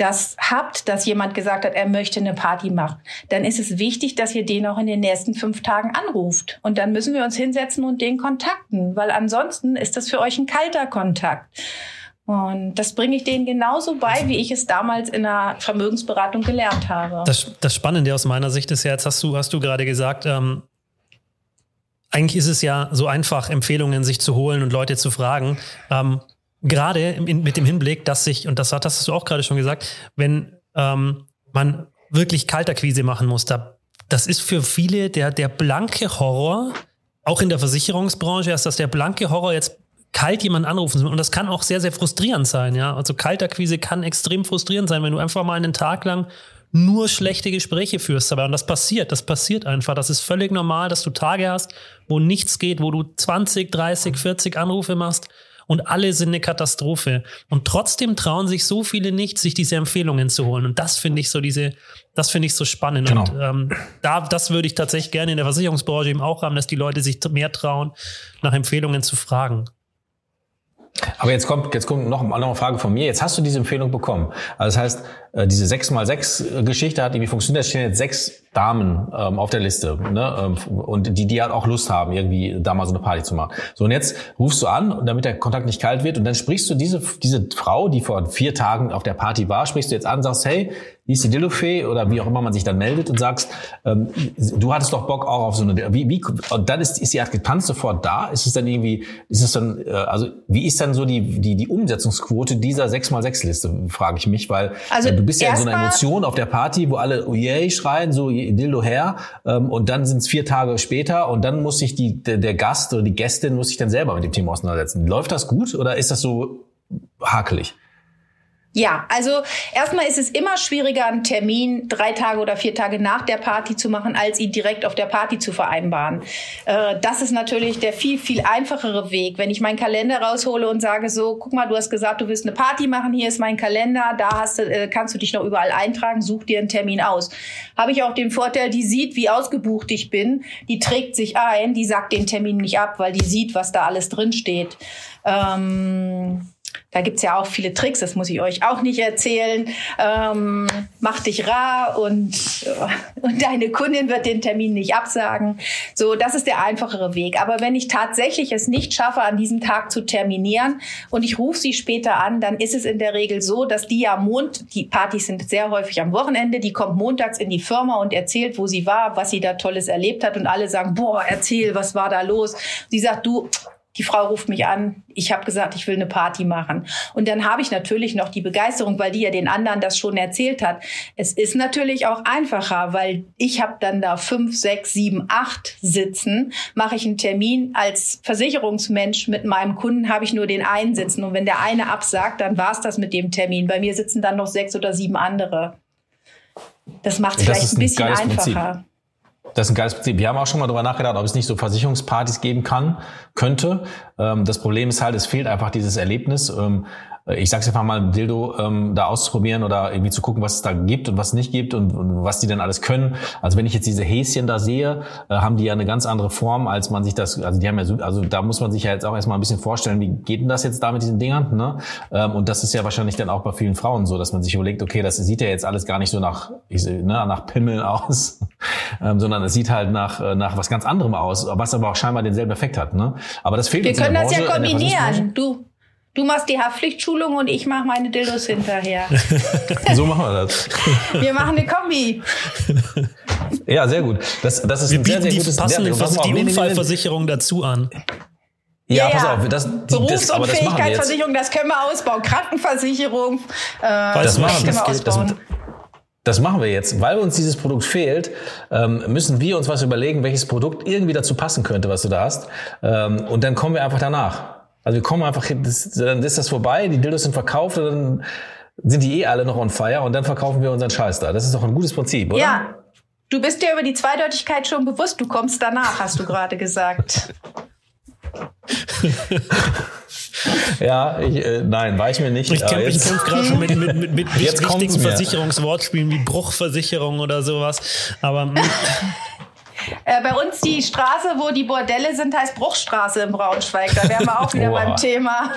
das habt, dass jemand gesagt hat, er möchte eine Party machen, dann ist es wichtig, dass ihr den auch in den nächsten fünf Tagen anruft. Und dann müssen wir uns hinsetzen und den kontakten, weil ansonsten ist das für euch ein kalter Kontakt. Und das bringe ich denen genauso bei, wie ich es damals in der Vermögensberatung gelernt habe. Das, das Spannende aus meiner Sicht ist ja, jetzt hast du, hast du gerade gesagt, ähm, eigentlich ist es ja so einfach, Empfehlungen sich zu holen und Leute zu fragen. Ähm, gerade mit dem Hinblick, dass sich, und das, hast du auch gerade schon gesagt, wenn ähm, man wirklich Kalterquise machen muss, da, das ist für viele der, der blanke Horror, auch in der Versicherungsbranche, ist das der blanke Horror, jetzt kalt jemanden anrufen. Und das kann auch sehr, sehr frustrierend sein, ja. Also Kalterquise kann extrem frustrierend sein, wenn du einfach mal einen Tag lang nur schlechte Gespräche führst dabei. Und das passiert, das passiert einfach. Das ist völlig normal, dass du Tage hast, wo nichts geht, wo du 20, 30, 40 Anrufe machst und alle sind eine Katastrophe. Und trotzdem trauen sich so viele nicht, sich diese Empfehlungen zu holen. Und das finde ich so diese, das finde ich so spannend. Genau. Und ähm, da, das würde ich tatsächlich gerne in der Versicherungsbranche eben auch haben, dass die Leute sich mehr trauen, nach Empfehlungen zu fragen. Aber jetzt kommt, jetzt kommt noch, noch eine Frage von mir. Jetzt hast du diese Empfehlung bekommen. Also das heißt, äh, diese 6x6 Geschichte hat irgendwie funktioniert. Es stehen jetzt sechs Damen ähm, auf der Liste. Ne? Ähm, und die, die halt auch Lust haben, irgendwie da mal so eine Party zu machen. So, und jetzt rufst du an, damit der Kontakt nicht kalt wird. Und dann sprichst du diese, diese Frau, die vor vier Tagen auf der Party war, sprichst du jetzt an, sagst, hey, die ist die Dillofee oder wie auch immer man sich dann meldet und sagst, ähm, du hattest doch Bock auch auf so eine, wie, wie, und dann ist, ist sie hat getanzt sofort da. Ist es dann irgendwie, ist es dann, äh, also wie ist dann so die, die, die Umsetzungsquote dieser 6x6 Liste, frage ich mich, weil also äh, du bist ja in so einer Emotion auf der Party, wo alle oh yay schreien, so Dildo her, ähm, und dann sind es vier Tage später und dann muss sich die, der, der Gast oder die Gästin muss sich dann selber mit dem Thema auseinandersetzen. Läuft das gut oder ist das so hakelig? Ja, also erstmal ist es immer schwieriger, einen Termin drei Tage oder vier Tage nach der Party zu machen, als ihn direkt auf der Party zu vereinbaren. Äh, das ist natürlich der viel, viel einfachere Weg. Wenn ich meinen Kalender raushole und sage so, guck mal, du hast gesagt, du willst eine Party machen, hier ist mein Kalender, da hast du, äh, kannst du dich noch überall eintragen, such dir einen Termin aus. Habe ich auch den Vorteil, die sieht, wie ausgebucht ich bin, die trägt sich ein, die sagt den Termin nicht ab, weil die sieht, was da alles drin steht. Ähm da gibt's ja auch viele Tricks, das muss ich euch auch nicht erzählen. Ähm, mach dich rar und, äh, und deine Kundin wird den Termin nicht absagen. So, das ist der einfachere Weg. Aber wenn ich tatsächlich es nicht schaffe, an diesem Tag zu terminieren und ich rufe sie später an, dann ist es in der Regel so, dass die ja Mond, die Partys sind sehr häufig am Wochenende, die kommt montags in die Firma und erzählt, wo sie war, was sie da Tolles erlebt hat und alle sagen, boah, erzähl, was war da los? Sie sagt, du, die Frau ruft mich an, ich habe gesagt, ich will eine Party machen. Und dann habe ich natürlich noch die Begeisterung, weil die ja den anderen das schon erzählt hat. Es ist natürlich auch einfacher, weil ich habe dann da fünf, sechs, sieben, acht sitzen, mache ich einen Termin. Als Versicherungsmensch mit meinem Kunden habe ich nur den einen sitzen. Und wenn der eine absagt, dann war es das mit dem Termin. Bei mir sitzen dann noch sechs oder sieben andere. Das macht es vielleicht ein bisschen einfacher. Prinzip. Das ist ein geiles Prinzip. Wir haben auch schon mal darüber nachgedacht, ob es nicht so Versicherungspartys geben kann, könnte. Ähm, das Problem ist halt, es fehlt einfach dieses Erlebnis. Ich sag's einfach mal, Dildo ähm, da auszuprobieren oder irgendwie zu gucken, was es da gibt und was nicht gibt und, und, was die denn alles können. Also wenn ich jetzt diese Häschen da sehe, äh, haben die ja eine ganz andere Form, als man sich das, also die haben ja, so, also da muss man sich ja jetzt auch erstmal ein bisschen vorstellen, wie geht denn das jetzt da mit diesen Dingern? Ne? Ähm, und das ist ja wahrscheinlich dann auch bei vielen Frauen so, dass man sich überlegt, okay, das sieht ja jetzt alles gar nicht so nach, ich, ne, nach Pimmel aus, ähm, sondern es sieht halt nach, äh, nach was ganz anderem aus, was aber auch scheinbar denselben Effekt hat. Ne? Aber das fehlt Wir uns können in der das Branche, ja kombinieren. Du, Du machst die Haftpflichtschulung und ich mache meine Dildos hinterher. so machen wir das. Wir machen eine Kombi. Ja, sehr gut. Das, das ist wir ein sehr, sehr gutes die passende Vers die Unfallversicherung dazu an. Ja, ja, pass auf, das, die, Berufsunfähigkeitsversicherung, das, das, können wir ausbauen. Krankenversicherung, äh, das, machen, das, wir ausbauen. Das, das machen wir jetzt. Weil uns dieses Produkt fehlt, ähm, müssen wir uns was überlegen, welches Produkt irgendwie dazu passen könnte, was du da hast. Ähm, und dann kommen wir einfach danach. Also wir kommen einfach, das, dann ist das vorbei, die Dildos sind verkauft und dann sind die eh alle noch on fire und dann verkaufen wir unseren Scheiß da. Das ist doch ein gutes Prinzip, oder? Ja. Du bist dir über die Zweideutigkeit schon bewusst, du kommst danach, hast du gerade gesagt. ja, ich, äh, nein, war ich mir nicht. Ich kämpfe kämpf gerade schon mit, mit, mit, mit wichtigen Versicherungswortspielen wie Bruchversicherung oder sowas. Aber hm. Äh, bei uns die Straße, wo die Bordelle sind, heißt Bruchstraße in Braunschweig. Da wären wir auch wieder beim Thema.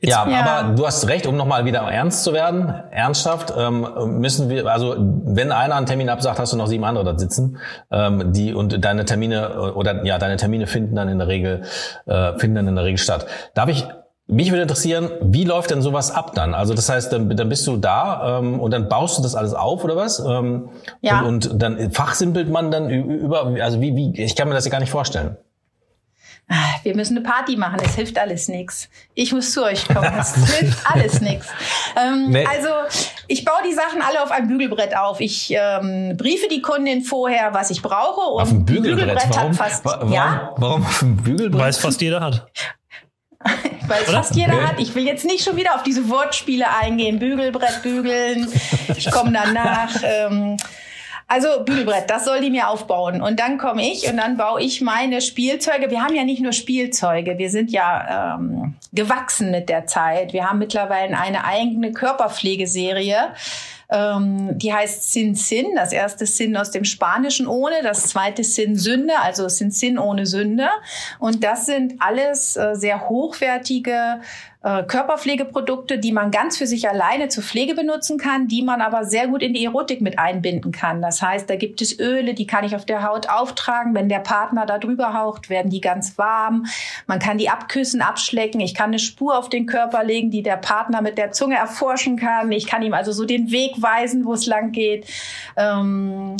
ja, ja, aber du hast recht, um nochmal wieder ernst zu werden, ernsthaft, ähm, müssen wir, also wenn einer einen Termin absagt, hast du noch sieben andere da sitzen, ähm, die und deine Termine oder ja, deine Termine finden dann in der Regel, äh, finden dann in der Regel statt. Darf ich mich würde interessieren, wie läuft denn sowas ab dann? Also das heißt, dann, dann bist du da ähm, und dann baust du das alles auf oder was? Ähm, ja. Und, und dann fachsimpelt man dann über, also wie, wie, ich kann mir das ja gar nicht vorstellen. Ah, wir müssen eine Party machen, es hilft alles nichts. Ich muss zu euch kommen, es hilft alles nichts. Ähm, nee. Also ich baue die Sachen alle auf einem Bügelbrett auf. Ich ähm, briefe die Kundin vorher, was ich brauche. Und auf dem Bügelbrett, Bügelbrett warum? hat fast, warum, ja? warum auf dem Bügelbrett? Weil es fast jeder hat. Weil es fast jeder okay. hat. Ich will jetzt nicht schon wieder auf diese Wortspiele eingehen. Bügelbrett, bügeln. Ich komme danach. Ähm, also Bügelbrett, das soll die mir aufbauen. Und dann komme ich und dann baue ich meine Spielzeuge. Wir haben ja nicht nur Spielzeuge, wir sind ja ähm, gewachsen mit der Zeit. Wir haben mittlerweile eine eigene Körperpflegeserie. Ähm, die heißt Sin Sin. Das erste Sin aus dem Spanischen ohne, das zweite Sin Sünde, also Sin Sin ohne Sünde. Und das sind alles äh, sehr hochwertige äh, Körperpflegeprodukte, die man ganz für sich alleine zur Pflege benutzen kann, die man aber sehr gut in die Erotik mit einbinden kann. Das heißt, da gibt es Öle, die kann ich auf der Haut auftragen. Wenn der Partner da drüber haucht, werden die ganz warm. Man kann die abküssen, abschlecken. Ich kann eine Spur auf den Körper legen, die der Partner mit der Zunge erforschen kann. Ich kann ihm also so den Weg weisen, wo es lang geht. Ähm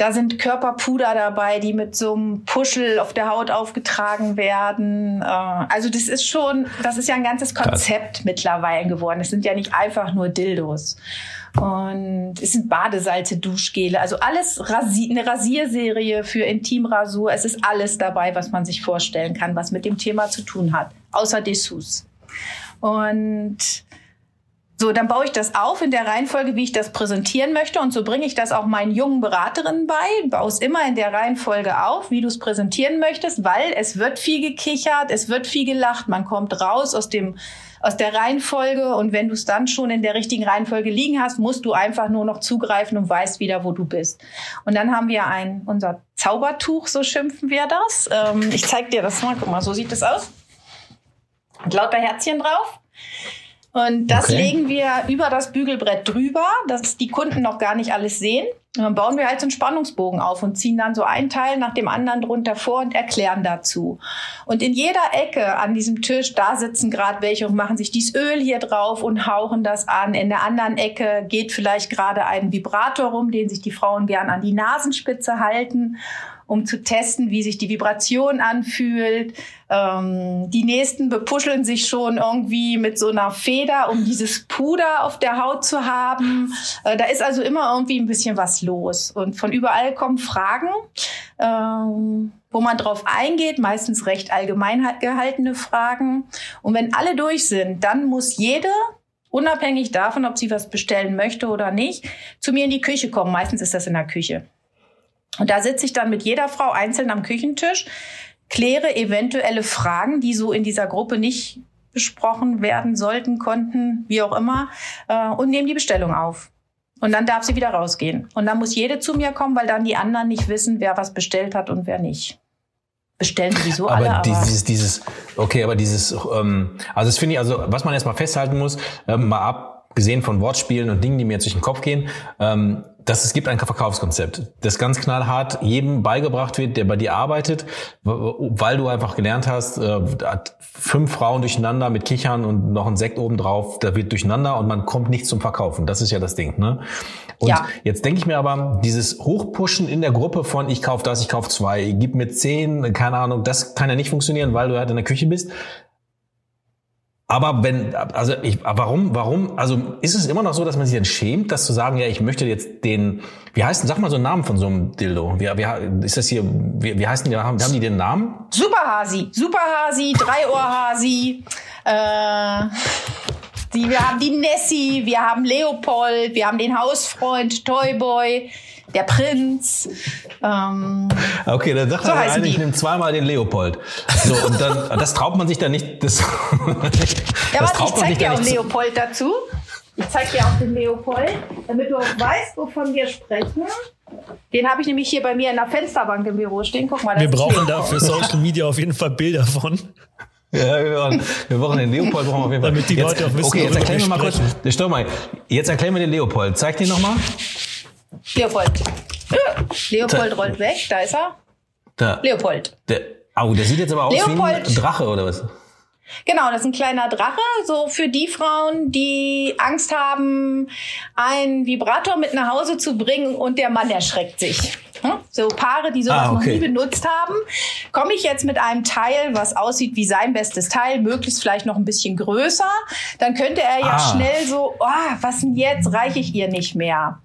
da sind Körperpuder dabei, die mit so einem Puschel auf der Haut aufgetragen werden. Äh, also das ist schon, das ist ja ein ganzes Konzept Krass. mittlerweile geworden. Es sind ja nicht einfach nur Dildos. Und es sind Badesalze, Duschgele, also alles Rasi eine Rasierserie für Intimrasur. Es ist alles dabei, was man sich vorstellen kann, was mit dem Thema zu tun hat, außer Dessous. Und so, dann baue ich das auf in der Reihenfolge, wie ich das präsentieren möchte. Und so bringe ich das auch meinen jungen Beraterinnen bei. Baue es immer in der Reihenfolge auf, wie du es präsentieren möchtest, weil es wird viel gekichert, es wird viel gelacht. Man kommt raus aus dem, aus der Reihenfolge. Und wenn du es dann schon in der richtigen Reihenfolge liegen hast, musst du einfach nur noch zugreifen und weißt wieder, wo du bist. Und dann haben wir ein, unser Zaubertuch, so schimpfen wir das. Ähm, ich zeig dir das mal. Guck mal, so sieht es aus. Und lauter Herzchen drauf. Und das okay. legen wir über das Bügelbrett drüber, dass die Kunden noch gar nicht alles sehen. Und dann bauen wir halt so einen Spannungsbogen auf und ziehen dann so ein Teil nach dem anderen drunter vor und erklären dazu. Und in jeder Ecke an diesem Tisch, da sitzen gerade welche und machen sich dieses Öl hier drauf und hauchen das an. In der anderen Ecke geht vielleicht gerade ein Vibrator rum, den sich die Frauen gern an die Nasenspitze halten um zu testen, wie sich die Vibration anfühlt. Ähm, die nächsten bepuscheln sich schon irgendwie mit so einer Feder, um dieses Puder auf der Haut zu haben. Äh, da ist also immer irgendwie ein bisschen was los. Und von überall kommen Fragen. Ähm, wo man drauf eingeht, meistens recht allgemein gehaltene Fragen. Und wenn alle durch sind, dann muss jede unabhängig davon, ob sie was bestellen möchte oder nicht, zu mir in die Küche kommen. Meistens ist das in der Küche. Und da sitze ich dann mit jeder Frau einzeln am Küchentisch, kläre eventuelle Fragen, die so in dieser Gruppe nicht besprochen werden sollten, konnten, wie auch immer, äh, und nehme die Bestellung auf. Und dann darf sie wieder rausgehen. Und dann muss jede zu mir kommen, weil dann die anderen nicht wissen, wer was bestellt hat und wer nicht. Bestellen sowieso aber alle. Aber dieses, dieses, okay, aber dieses, ähm, also das finde ich, also was man erstmal festhalten muss, ähm, mal abgesehen von Wortspielen und Dingen, die mir jetzt durch den Kopf gehen, ähm, dass es gibt ein Verkaufskonzept, das ganz knallhart jedem beigebracht wird, der bei dir arbeitet, weil du einfach gelernt hast, äh, fünf Frauen durcheinander mit Kichern und noch ein Sekt oben drauf, da wird durcheinander und man kommt nicht zum Verkaufen. Das ist ja das Ding. Ne? Und ja. jetzt denke ich mir aber, dieses Hochpushen in der Gruppe von ich kauf das, ich kauf zwei, gib mir zehn, keine Ahnung, das kann ja nicht funktionieren, weil du halt in der Küche bist. Aber wenn, also ich, warum, warum, also ist es immer noch so, dass man sich dann schämt, das zu sagen, ja, ich möchte jetzt den, wie heißt, sag mal so einen Namen von so einem Dildo. Wie, wie ist das hier, wie, wie heißen die, haben, haben die den Namen? Superhasi, Superhasi, Dreiohrhasi, äh, die, wir haben die Nessie, wir haben Leopold, wir haben den Hausfreund, Toyboy, der Prinz. Ähm, okay, dann sagt so er eigentlich, ich nehme zweimal den Leopold. So, und dann, das traut man sich dann nicht. Das, ja, das warte, ich zeig dir auch Leopold dazu. Ich zeig dir auch den Leopold, damit du auch weißt, wovon wir sprechen. Den habe ich nämlich hier bei mir in der Fensterbank im Büro stehen. Guck mal, wir brauchen da für Social Media auf jeden Fall Bilder von. Ja, wir brauchen, wir brauchen den Leopold brauchen wir auf jeden Fall. Damit die Leute auch wissen, okay, jetzt erklären wir mal kurz. Stopp mal. Jetzt erklären wir den Leopold. Zeig den nochmal. Leopold. Leopold rollt weg, da ist er. Da. Leopold. Der, oh, der sieht jetzt aber aus Leopold. wie ein Drache oder was? Genau, das ist ein kleiner Drache, so für die Frauen, die Angst haben, einen Vibrator mit nach Hause zu bringen und der Mann erschreckt sich. Hm? So Paare, die sowas ah, okay. noch nie benutzt haben, komme ich jetzt mit einem Teil, was aussieht wie sein bestes Teil, möglichst vielleicht noch ein bisschen größer, dann könnte er ja ah. schnell so, oh, was denn jetzt, reiche ich ihr nicht mehr.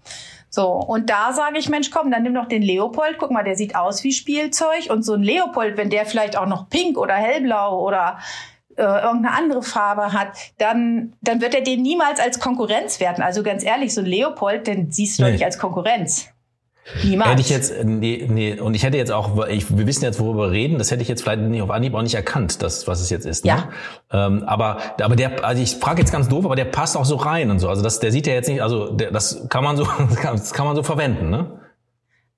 So, und da sage ich, Mensch, komm, dann nimm doch den Leopold. Guck mal, der sieht aus wie Spielzeug. Und so ein Leopold, wenn der vielleicht auch noch pink oder hellblau oder äh, irgendeine andere Farbe hat, dann, dann wird er den niemals als Konkurrenz werten. Also ganz ehrlich, so ein Leopold, den siehst du nee. nicht als Konkurrenz. Niemals. Hätte ich jetzt, nee, nee, und ich hätte jetzt auch, ich, wir wissen jetzt, worüber wir reden, das hätte ich jetzt vielleicht nicht auf Anhieb auch nicht erkannt, das, was es jetzt ist. Ne? Ja. Ähm, aber, aber der, also ich frage jetzt ganz doof, aber der passt auch so rein und so. Also das, der sieht ja jetzt nicht, also der, das kann man so, das kann man so verwenden, ne?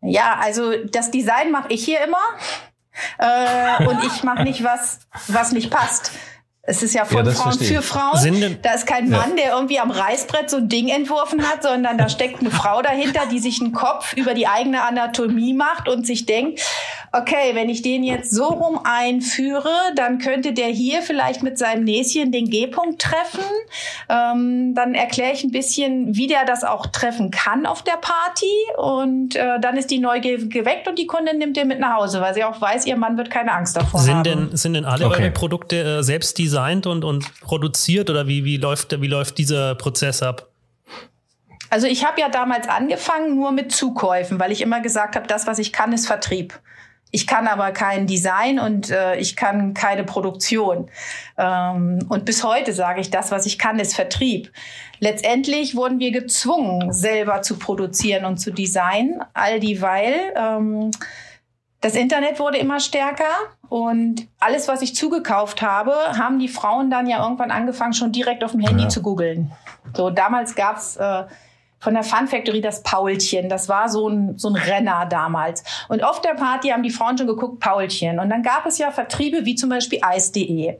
Ja, also das Design mache ich hier immer. Äh, und ich mache nicht was, was nicht passt. Es ist ja von ja, Frauen für Frauen. Da ist kein Mann, ja. der irgendwie am Reißbrett so ein Ding entworfen hat, sondern da steckt eine Frau dahinter, die sich einen Kopf über die eigene Anatomie macht und sich denkt, okay, wenn ich den jetzt so rum einführe, dann könnte der hier vielleicht mit seinem Näschen den G-Punkt treffen. Ähm, dann erkläre ich ein bisschen, wie der das auch treffen kann auf der Party. Und äh, dann ist die Neugier geweckt und die Kundin nimmt den mit nach Hause, weil sie auch weiß, ihr Mann wird keine Angst davor sind haben. Denn, sind denn alle okay. eure Produkte äh, selbst designt und, und produziert oder wie, wie, läuft, wie läuft dieser Prozess ab? Also ich habe ja damals angefangen nur mit Zukäufen, weil ich immer gesagt habe, das, was ich kann, ist Vertrieb. Ich kann aber kein Design und äh, ich kann keine Produktion. Ähm, und bis heute sage ich, das, was ich kann, ist Vertrieb. Letztendlich wurden wir gezwungen, selber zu produzieren und zu designen, all dieweil ähm, das Internet wurde immer stärker und alles, was ich zugekauft habe, haben die Frauen dann ja irgendwann angefangen, schon direkt auf dem Handy ja. zu googeln. So damals gab's äh, von der Fun Factory das Paulchen. Das war so ein, so ein Renner damals. Und auf der Party haben die Frauen schon geguckt, Paulchen. Und dann gab es ja Vertriebe wie zum Beispiel Eis.de.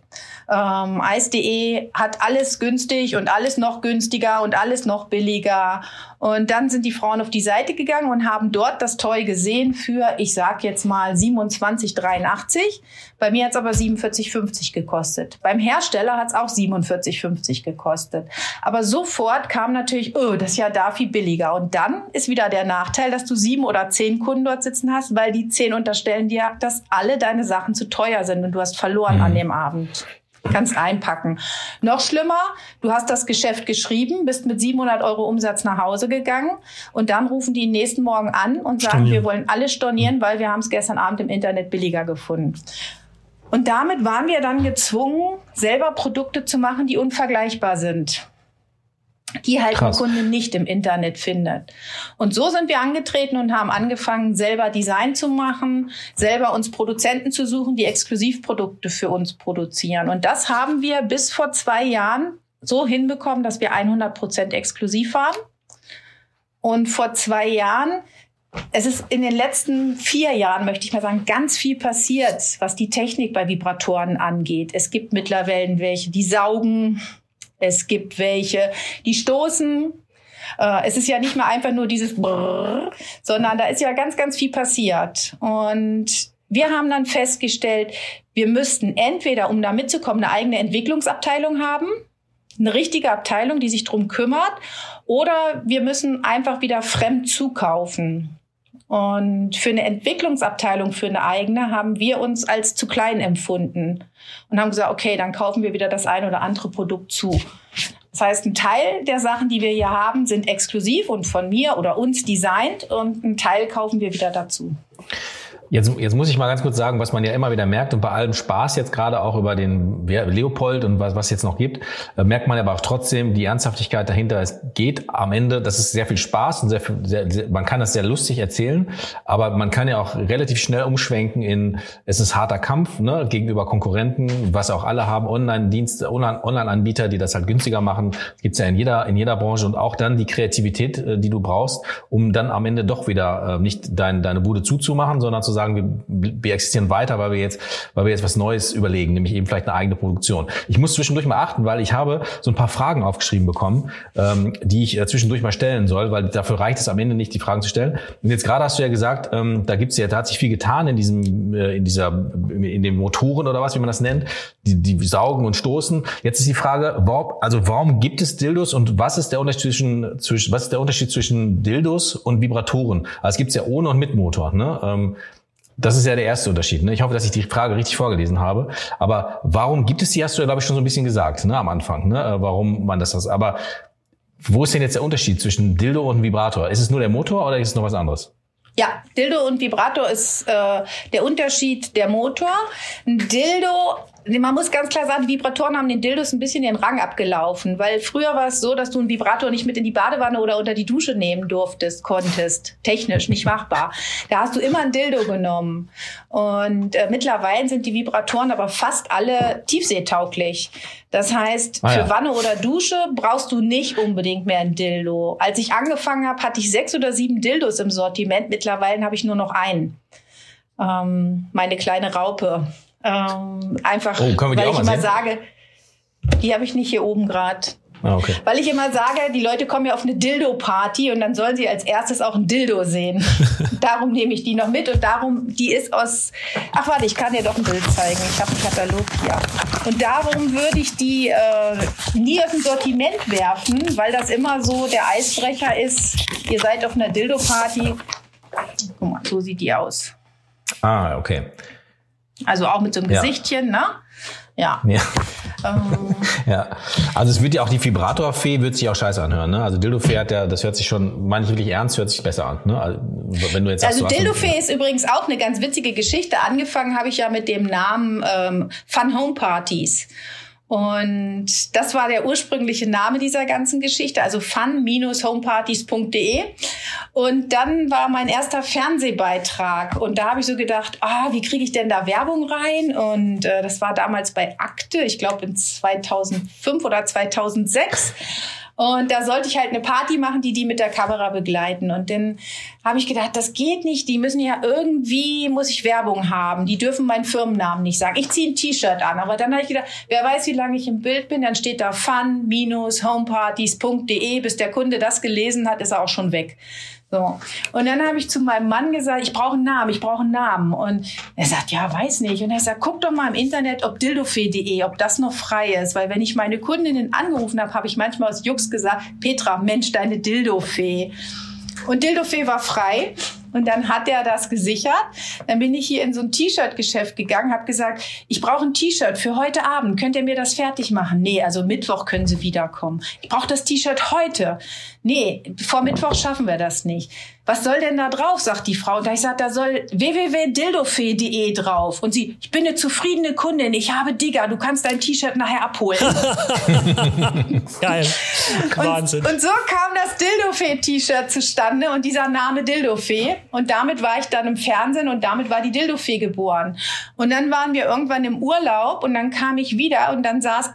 Ähm, Eis.de hat alles günstig und alles noch günstiger und alles noch billiger. Und dann sind die Frauen auf die Seite gegangen und haben dort das Toy gesehen für, ich sag jetzt mal 27,83. Bei mir hat es aber 47,50 gekostet. Beim Hersteller hat es auch 47,50 gekostet. Aber sofort kam natürlich, oh, das ist ja da viel billiger. Und dann ist wieder der Nachteil, dass du sieben oder zehn Kunden dort sitzen hast, weil die zehn unterstellen dir, dass alle deine Sachen zu teuer sind und du hast verloren mhm. an dem Abend kannst einpacken. Noch schlimmer, du hast das Geschäft geschrieben, bist mit 700 Euro Umsatz nach Hause gegangen und dann rufen die nächsten Morgen an und sagen, stornieren. wir wollen alles stornieren, weil wir haben es gestern Abend im Internet billiger gefunden. Und damit waren wir dann gezwungen, selber Produkte zu machen, die unvergleichbar sind die halt Krass. Kunde nicht im Internet findet. Und so sind wir angetreten und haben angefangen, selber Design zu machen, selber uns Produzenten zu suchen, die Exklusivprodukte für uns produzieren. Und das haben wir bis vor zwei Jahren so hinbekommen, dass wir 100 Prozent exklusiv waren. Und vor zwei Jahren es ist in den letzten vier Jahren, möchte ich mal sagen, ganz viel passiert, was die Technik bei Vibratoren angeht. Es gibt mittlerweile welche, die saugen, es gibt welche, die stoßen. Äh, es ist ja nicht mehr einfach nur dieses Brrr, sondern da ist ja ganz, ganz viel passiert. Und wir haben dann festgestellt, wir müssten entweder, um da mitzukommen, eine eigene Entwicklungsabteilung haben, eine richtige Abteilung, die sich drum kümmert, oder wir müssen einfach wieder fremd zukaufen. Und für eine Entwicklungsabteilung, für eine eigene, haben wir uns als zu klein empfunden und haben gesagt, okay, dann kaufen wir wieder das ein oder andere Produkt zu. Das heißt, ein Teil der Sachen, die wir hier haben, sind exklusiv und von mir oder uns designt und ein Teil kaufen wir wieder dazu. Jetzt, jetzt muss ich mal ganz kurz sagen, was man ja immer wieder merkt und bei allem Spaß jetzt gerade auch über den Leopold und was, was jetzt noch gibt, äh, merkt man aber auch trotzdem die Ernsthaftigkeit dahinter. Es geht am Ende, das ist sehr viel Spaß und sehr, sehr, sehr, man kann das sehr lustig erzählen, aber man kann ja auch relativ schnell umschwenken in, es ist harter Kampf ne, gegenüber Konkurrenten, was auch alle haben, Online-Dienste, Online-Anbieter, die das halt günstiger machen. Gibt's ja in jeder, in jeder Branche und auch dann die Kreativität, äh, die du brauchst, um dann am Ende doch wieder äh, nicht dein, deine Bude zuzumachen, sondern zu sagen, wir, wir existieren weiter, weil wir jetzt, weil wir jetzt was Neues überlegen, nämlich eben vielleicht eine eigene Produktion. Ich muss zwischendurch mal achten, weil ich habe so ein paar Fragen aufgeschrieben bekommen, ähm, die ich äh, zwischendurch mal stellen soll, weil dafür reicht es am Ende nicht, die Fragen zu stellen. Und jetzt gerade hast du ja gesagt, ähm, da gibt's ja, da hat sich viel getan in diesem, äh, in dieser, in den Motoren oder was, wie man das nennt, die, die saugen und stoßen. Jetzt ist die Frage, warum, also warum gibt es Dildos und was ist der Unterschied zwischen, zwischen was ist der Unterschied zwischen Dildos und Vibratoren? Also es gibt's ja ohne und mit Motor. Ne? Ähm, das ist ja der erste Unterschied. Ne? Ich hoffe, dass ich die Frage richtig vorgelesen habe. Aber warum gibt es die, hast du ja, glaube ich, schon so ein bisschen gesagt, ne, am Anfang, ne? Äh, warum man das das. Aber wo ist denn jetzt der Unterschied zwischen Dildo und Vibrator? Ist es nur der Motor oder ist es noch was anderes? Ja, Dildo und Vibrator ist äh, der Unterschied der Motor. Ein Dildo man muss ganz klar sagen, die Vibratoren haben den Dildos ein bisschen den Rang abgelaufen, weil früher war es so, dass du einen Vibrator nicht mit in die Badewanne oder unter die Dusche nehmen durftest, konntest. Technisch nicht machbar. Da hast du immer ein Dildo genommen. Und äh, mittlerweile sind die Vibratoren aber fast alle tiefseetauglich. Das heißt, ah, ja. für Wanne oder Dusche brauchst du nicht unbedingt mehr ein Dildo. Als ich angefangen habe, hatte ich sechs oder sieben Dildos im Sortiment. Mittlerweile habe ich nur noch einen. Ähm, meine kleine Raupe. Ähm, einfach, oh, weil ich immer sehen? sage, die habe ich nicht hier oben gerade. Ah, okay. Weil ich immer sage, die Leute kommen ja auf eine Dildo-Party und dann sollen sie als erstes auch ein Dildo sehen. darum nehme ich die noch mit und darum, die ist aus, ach warte, ich kann dir doch ein Bild zeigen. Ich habe einen Katalog hier. Und darum würde ich die äh, nie aus dem Sortiment werfen, weil das immer so der Eisbrecher ist. Ihr seid auf einer Dildo-Party. Guck mal, so sieht die aus. Ah, okay. Also auch mit so einem ja. Gesichtchen, ne? Ja. Ja. Ähm. ja. Also es wird ja auch die Vibratorfee wird sich auch scheiße anhören, ne? Also Dildofee hat ja, das hört sich schon, meine ich wirklich ernst, hört sich besser an, ne? Also, wenn du jetzt sagst, also Dildofee ist übrigens auch eine ganz witzige Geschichte. Angefangen habe ich ja mit dem Namen ähm, Fun Home Parties. Und das war der ursprüngliche Name dieser ganzen Geschichte, also fun-homepartys.de. Und dann war mein erster Fernsehbeitrag. Und da habe ich so gedacht, ah, wie kriege ich denn da Werbung rein? Und äh, das war damals bei Akte, ich glaube in 2005 oder 2006. Und da sollte ich halt eine Party machen, die die mit der Kamera begleiten. Und dann habe ich gedacht, das geht nicht. Die müssen ja irgendwie, muss ich Werbung haben. Die dürfen meinen Firmennamen nicht sagen. Ich ziehe ein T-Shirt an. Aber dann habe ich gedacht, wer weiß, wie lange ich im Bild bin, dann steht da fun-homepartys.de. Bis der Kunde das gelesen hat, ist er auch schon weg. So. Und dann habe ich zu meinem Mann gesagt, ich brauche einen Namen, ich brauche einen Namen. Und er sagt, ja, weiß nicht. Und er sagt, guck doch mal im Internet, ob dildofee.de, ob das noch frei ist. Weil wenn ich meine Kundinnen angerufen habe, habe ich manchmal aus Jux gesagt, Petra, Mensch, deine Dildofee. Und Dildofee war frei. Und dann hat er das gesichert. Dann bin ich hier in so ein T-Shirt-Geschäft gegangen, habe gesagt, ich brauche ein T-Shirt für heute Abend. Könnt ihr mir das fertig machen? Nee, also Mittwoch können Sie wiederkommen. Ich brauche das T-Shirt heute. Nee, vor Mittwoch schaffen wir das nicht was soll denn da drauf, sagt die Frau. Und da ich sage, da soll www.dildofee.de drauf. Und sie, ich bin eine zufriedene Kundin, ich habe Digger, du kannst dein T-Shirt nachher abholen. Geil. Wahnsinn. Und, und so kam das Dildofee-T-Shirt zustande und dieser Name Dildofee. Und damit war ich dann im Fernsehen und damit war die Dildofee geboren. Und dann waren wir irgendwann im Urlaub und dann kam ich wieder und dann saß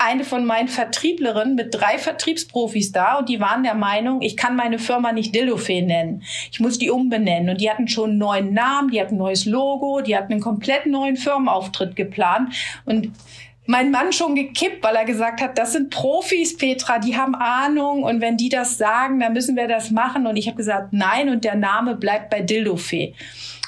eine von meinen Vertrieblerinnen mit drei Vertriebsprofis da und die waren der Meinung, ich kann meine Firma nicht Dildofee nennen. Ich muss die umbenennen. Und die hatten schon einen neuen Namen, die hatten ein neues Logo, die hatten einen komplett neuen Firmenauftritt geplant. Und mein Mann schon gekippt, weil er gesagt hat, das sind Profis, Petra, die haben Ahnung und wenn die das sagen, dann müssen wir das machen. Und ich habe gesagt, nein und der Name bleibt bei Dildofee.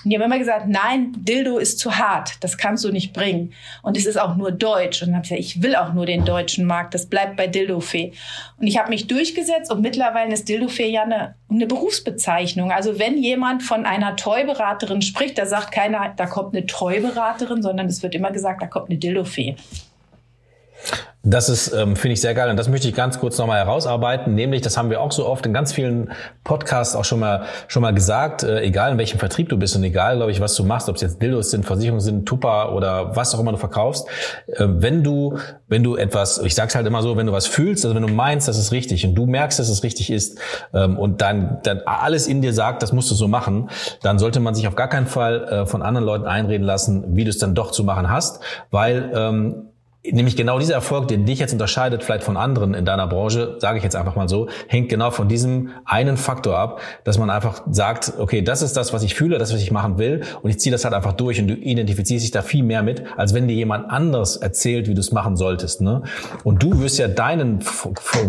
Und die haben immer gesagt, nein, Dildo ist zu hart, das kannst du nicht bringen. Und es ist auch nur deutsch. Und dann habe ich gesagt, ich will auch nur den deutschen Markt, das bleibt bei Dildofee. Und ich habe mich durchgesetzt und mittlerweile ist Dildofee ja eine, eine Berufsbezeichnung. Also wenn jemand von einer Toy-Beraterin spricht, da sagt keiner, da kommt eine Toy-Beraterin, sondern es wird immer gesagt, da kommt eine Dildofee. Das ist, ähm, finde ich sehr geil und das möchte ich ganz kurz nochmal herausarbeiten, nämlich, das haben wir auch so oft in ganz vielen Podcasts auch schon mal schon mal gesagt, äh, egal in welchem Vertrieb du bist und egal, glaube ich, was du machst, ob es jetzt Dildos sind, Versicherungen sind, Tupper oder was auch immer du verkaufst, äh, wenn du wenn du etwas, ich sag's halt immer so, wenn du was fühlst, also wenn du meinst, dass es richtig und du merkst, dass es richtig ist ähm, und dann dann alles in dir sagt, das musst du so machen, dann sollte man sich auf gar keinen Fall äh, von anderen Leuten einreden lassen, wie du es dann doch zu machen hast, weil ähm, nämlich genau dieser Erfolg, den dich jetzt unterscheidet vielleicht von anderen in deiner Branche, sage ich jetzt einfach mal so, hängt genau von diesem einen Faktor ab, dass man einfach sagt, okay, das ist das, was ich fühle, das, was ich machen will und ich ziehe das halt einfach durch und du identifizierst dich da viel mehr mit, als wenn dir jemand anders erzählt, wie du es machen solltest. Ne? Und du wirst ja deinen,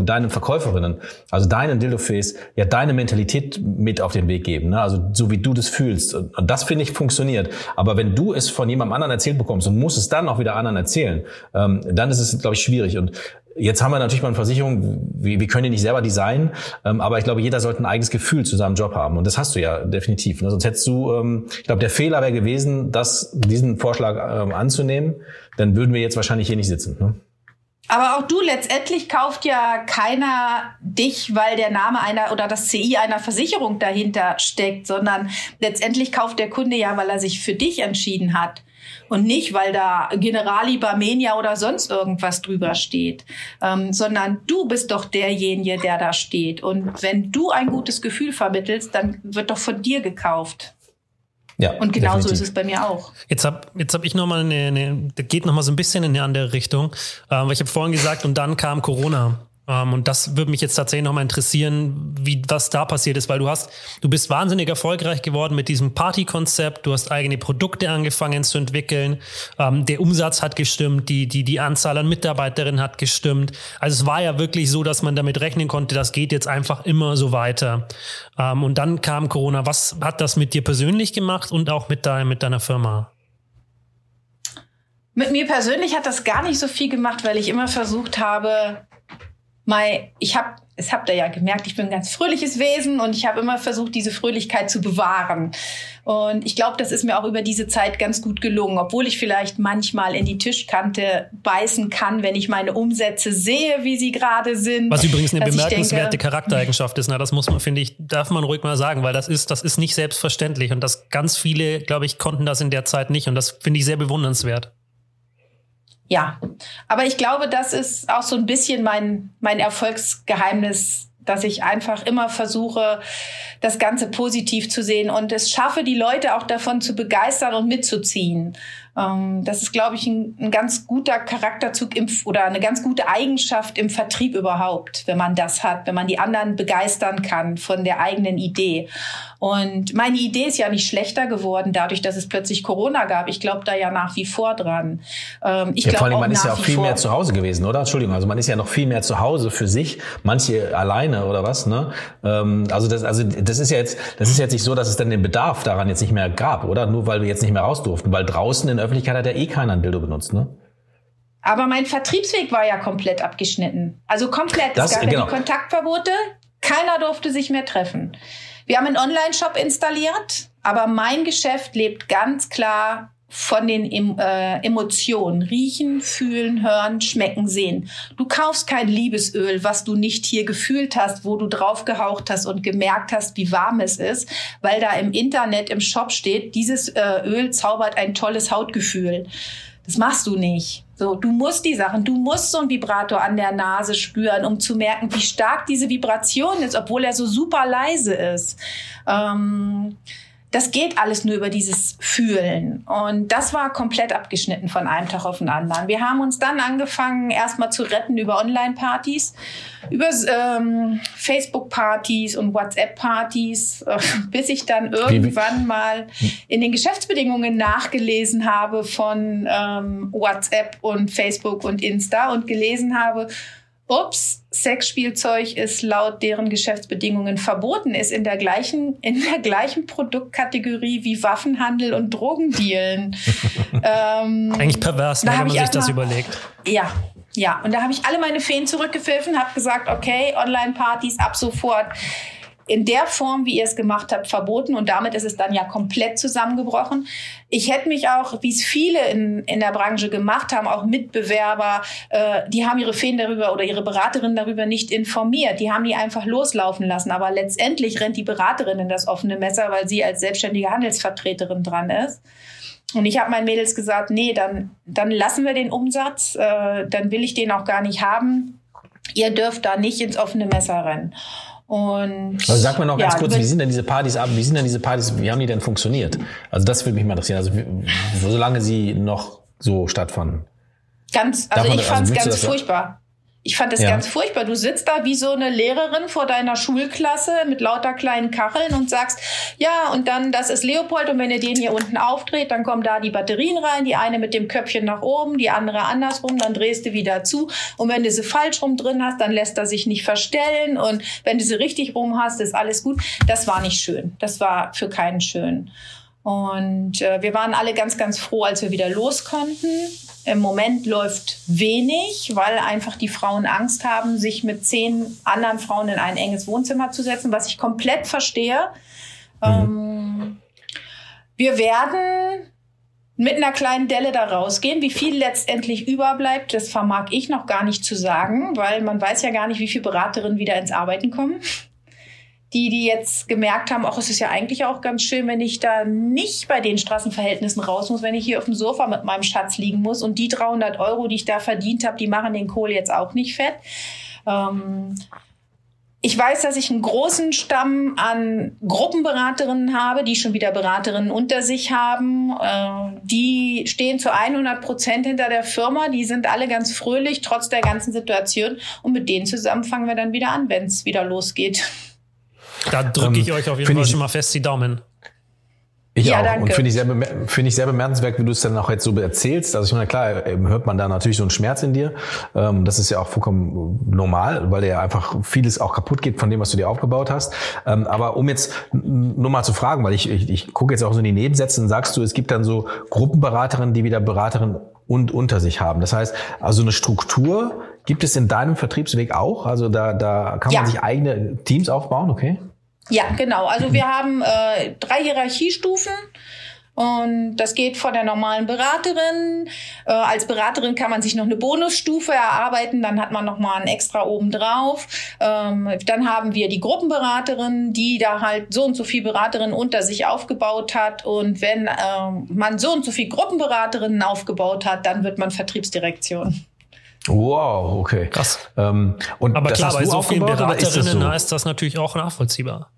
deinen Verkäuferinnen, also deinen Dildo-Face, ja deine Mentalität mit auf den Weg geben, ne? also so wie du das fühlst. Und das finde ich funktioniert. Aber wenn du es von jemandem anderen erzählt bekommst und musst es dann auch wieder anderen erzählen, ähm, dann ist es, glaube ich, schwierig. Und Jetzt haben wir natürlich mal eine Versicherung, wir, wir können die nicht selber designen, ähm, aber ich glaube, jeder sollte ein eigenes Gefühl zu seinem Job haben. Und das hast du ja definitiv. Ne? Sonst hättest du, ähm, ich glaube, der Fehler wäre gewesen, das, diesen Vorschlag ähm, anzunehmen, dann würden wir jetzt wahrscheinlich hier nicht sitzen. Ne? Aber auch du, letztendlich kauft ja keiner dich, weil der Name einer oder das CI einer Versicherung dahinter steckt, sondern letztendlich kauft der Kunde ja, weil er sich für dich entschieden hat und nicht, weil da Generali Barmenia oder sonst irgendwas drüber steht, ähm, sondern du bist doch derjenige, der da steht. Und wenn du ein gutes Gefühl vermittelst, dann wird doch von dir gekauft. Ja, und genauso ist es bei mir auch. Jetzt habe jetzt hab ich nochmal eine, eine, das geht nochmal so ein bisschen in eine andere Richtung. Ähm, weil ich habe vorhin gesagt, und dann kam Corona. Ähm, und das würde mich jetzt tatsächlich nochmal interessieren, wie was da passiert ist, weil du hast, du bist wahnsinnig erfolgreich geworden mit diesem Party-Konzept, du hast eigene Produkte angefangen zu entwickeln, ähm, der Umsatz hat gestimmt, die, die, die Anzahl an Mitarbeiterinnen hat gestimmt. Also es war ja wirklich so, dass man damit rechnen konnte, das geht jetzt einfach immer so weiter. Ähm, und dann kam Corona. Was hat das mit dir persönlich gemacht und auch mit, dein, mit deiner Firma? Mit mir persönlich hat das gar nicht so viel gemacht, weil ich immer versucht habe, mein, ich habe, es habt ihr ja gemerkt, ich bin ein ganz fröhliches Wesen und ich habe immer versucht, diese Fröhlichkeit zu bewahren. Und ich glaube, das ist mir auch über diese Zeit ganz gut gelungen, obwohl ich vielleicht manchmal in die Tischkante beißen kann, wenn ich meine Umsätze sehe, wie sie gerade sind. Was übrigens eine bemerkenswerte denke, Charaktereigenschaft ist, na, das muss man, finde ich, darf man ruhig mal sagen, weil das ist, das ist nicht selbstverständlich und das ganz viele, glaube ich, konnten das in der Zeit nicht und das finde ich sehr bewundernswert. Ja, aber ich glaube, das ist auch so ein bisschen mein, mein Erfolgsgeheimnis, dass ich einfach immer versuche, das Ganze positiv zu sehen und es schaffe, die Leute auch davon zu begeistern und mitzuziehen. Ähm, das ist, glaube ich, ein, ein, ganz guter Charakterzug im, oder eine ganz gute Eigenschaft im Vertrieb überhaupt, wenn man das hat, wenn man die anderen begeistern kann von der eigenen Idee. Und meine Idee ist ja nicht schlechter geworden, dadurch, dass es plötzlich Corona gab. Ich glaube da ja nach wie vor dran. Ähm, ich ja, vor allem, man ist ja auch viel mehr zu Hause gewesen, oder? Entschuldigung, also man ist ja noch viel mehr zu Hause für sich, manche alleine oder was, ne? Ähm, also das, also das ist ja jetzt, das ist jetzt nicht so, dass es dann den Bedarf daran jetzt nicht mehr gab, oder? Nur weil wir jetzt nicht mehr raus durften, weil draußen in Öffentlichkeit hat ja eh keiner ein Dildo benutzt, ne? Aber mein Vertriebsweg war ja komplett abgeschnitten. Also komplett. Das, es gab genau. ja die Kontaktverbote. Keiner durfte sich mehr treffen. Wir haben einen Online-Shop installiert, aber mein Geschäft lebt ganz klar von den äh, Emotionen. Riechen, fühlen, hören, schmecken, sehen. Du kaufst kein Liebesöl, was du nicht hier gefühlt hast, wo du draufgehaucht hast und gemerkt hast, wie warm es ist, weil da im Internet im Shop steht, dieses äh, Öl zaubert ein tolles Hautgefühl. Das machst du nicht. So, du musst die Sachen, du musst so ein Vibrator an der Nase spüren, um zu merken, wie stark diese Vibration ist, obwohl er so super leise ist. Ähm, das geht alles nur über dieses Fühlen. Und das war komplett abgeschnitten von einem Tag auf den anderen. Wir haben uns dann angefangen, erstmal zu retten über Online-Partys, über ähm, Facebook-Partys und WhatsApp-Partys, äh, bis ich dann irgendwann mal in den Geschäftsbedingungen nachgelesen habe von ähm, WhatsApp und Facebook und Insta und gelesen habe, ups, Sexspielzeug ist laut deren Geschäftsbedingungen verboten, ist in der gleichen, in der gleichen Produktkategorie wie Waffenhandel und Drogendealen. ähm, Eigentlich pervers, ne, wenn man sich das überlegt. Ja, ja. Und da habe ich alle meine Feen zurückgepfiffen, habe gesagt, okay, Online-Partys ab sofort in der Form, wie ihr es gemacht habt, verboten und damit ist es dann ja komplett zusammengebrochen. Ich hätte mich auch, wie es viele in, in der Branche gemacht haben, auch Mitbewerber, äh, die haben ihre Feen darüber oder ihre Beraterin darüber nicht informiert. Die haben die einfach loslaufen lassen. Aber letztendlich rennt die Beraterin in das offene Messer, weil sie als selbstständige Handelsvertreterin dran ist. Und ich habe meinen Mädels gesagt, nee, dann, dann lassen wir den Umsatz, äh, dann will ich den auch gar nicht haben. Ihr dürft da nicht ins offene Messer rennen. Und also sag mal noch ganz ja, kurz, wie sind denn diese Partys ab? Wie sind denn diese Partys? Wie haben die denn funktioniert? Also das würde mich mal interessieren. Also solange sie noch so stattfanden. Ganz, also Davon, ich fand es also ganz furchtbar. Ich fand das ja. ganz furchtbar. Du sitzt da wie so eine Lehrerin vor deiner Schulklasse mit lauter kleinen Kacheln und sagst, ja, und dann, das ist Leopold und wenn ihr den hier unten aufdreht, dann kommen da die Batterien rein, die eine mit dem Köpfchen nach oben, die andere andersrum, dann drehst du wieder zu und wenn du sie falsch rum drin hast, dann lässt er sich nicht verstellen und wenn du sie richtig rum hast, ist alles gut. Das war nicht schön. Das war für keinen schön. Und äh, wir waren alle ganz, ganz froh, als wir wieder los konnten. Im Moment läuft wenig, weil einfach die Frauen Angst haben, sich mit zehn anderen Frauen in ein enges Wohnzimmer zu setzen, was ich komplett verstehe. Mhm. Ähm, wir werden mit einer kleinen Delle da rausgehen. Wie viel letztendlich überbleibt, das vermag ich noch gar nicht zu sagen, weil man weiß ja gar nicht, wie viele Beraterinnen wieder ins Arbeiten kommen die, die jetzt gemerkt haben, auch es ist ja eigentlich auch ganz schön, wenn ich da nicht bei den Straßenverhältnissen raus muss, wenn ich hier auf dem Sofa mit meinem Schatz liegen muss und die 300 Euro, die ich da verdient habe, die machen den Kohl jetzt auch nicht fett. Ähm, ich weiß, dass ich einen großen Stamm an Gruppenberaterinnen habe, die schon wieder Beraterinnen unter sich haben. Äh, die stehen zu 100 Prozent hinter der Firma. Die sind alle ganz fröhlich, trotz der ganzen Situation. Und mit denen zusammen fangen wir dann wieder an, wenn es wieder losgeht. Da drücke ich ähm, euch auf jeden Fall schon mal fest die Daumen. Ich ja, auch. Danke. Und finde ich, sehr, finde ich sehr bemerkenswert, wie du es dann auch jetzt so erzählst. Also ich meine, klar, ähm, hört man da natürlich so einen Schmerz in dir. Ähm, das ist ja auch vollkommen normal, weil ja einfach vieles auch kaputt geht von dem, was du dir aufgebaut hast. Aber um jetzt nur mal zu fragen, weil ich, ich, ich gucke jetzt auch so in die Nebensätze und sagst du, es gibt dann so Gruppenberaterinnen, die wieder Beraterinnen und unter sich haben. Das heißt, also eine Struktur gibt es in deinem Vertriebsweg auch? Also da, da kann man ja. sich eigene Teams aufbauen, okay? Ja, genau. Also wir haben äh, drei Hierarchiestufen. Und das geht von der normalen Beraterin. Äh, als Beraterin kann man sich noch eine Bonusstufe erarbeiten, dann hat man noch mal ein extra oben drauf. Ähm, dann haben wir die Gruppenberaterin, die da halt so und so viel Beraterinnen unter sich aufgebaut hat. Und wenn ähm, man so und so viel Gruppenberaterinnen aufgebaut hat, dann wird man Vertriebsdirektion. Wow, okay. Krass. Ähm, und Aber klar, bei so vielen Beraterinnen ist das, so? ist das natürlich auch nachvollziehbar.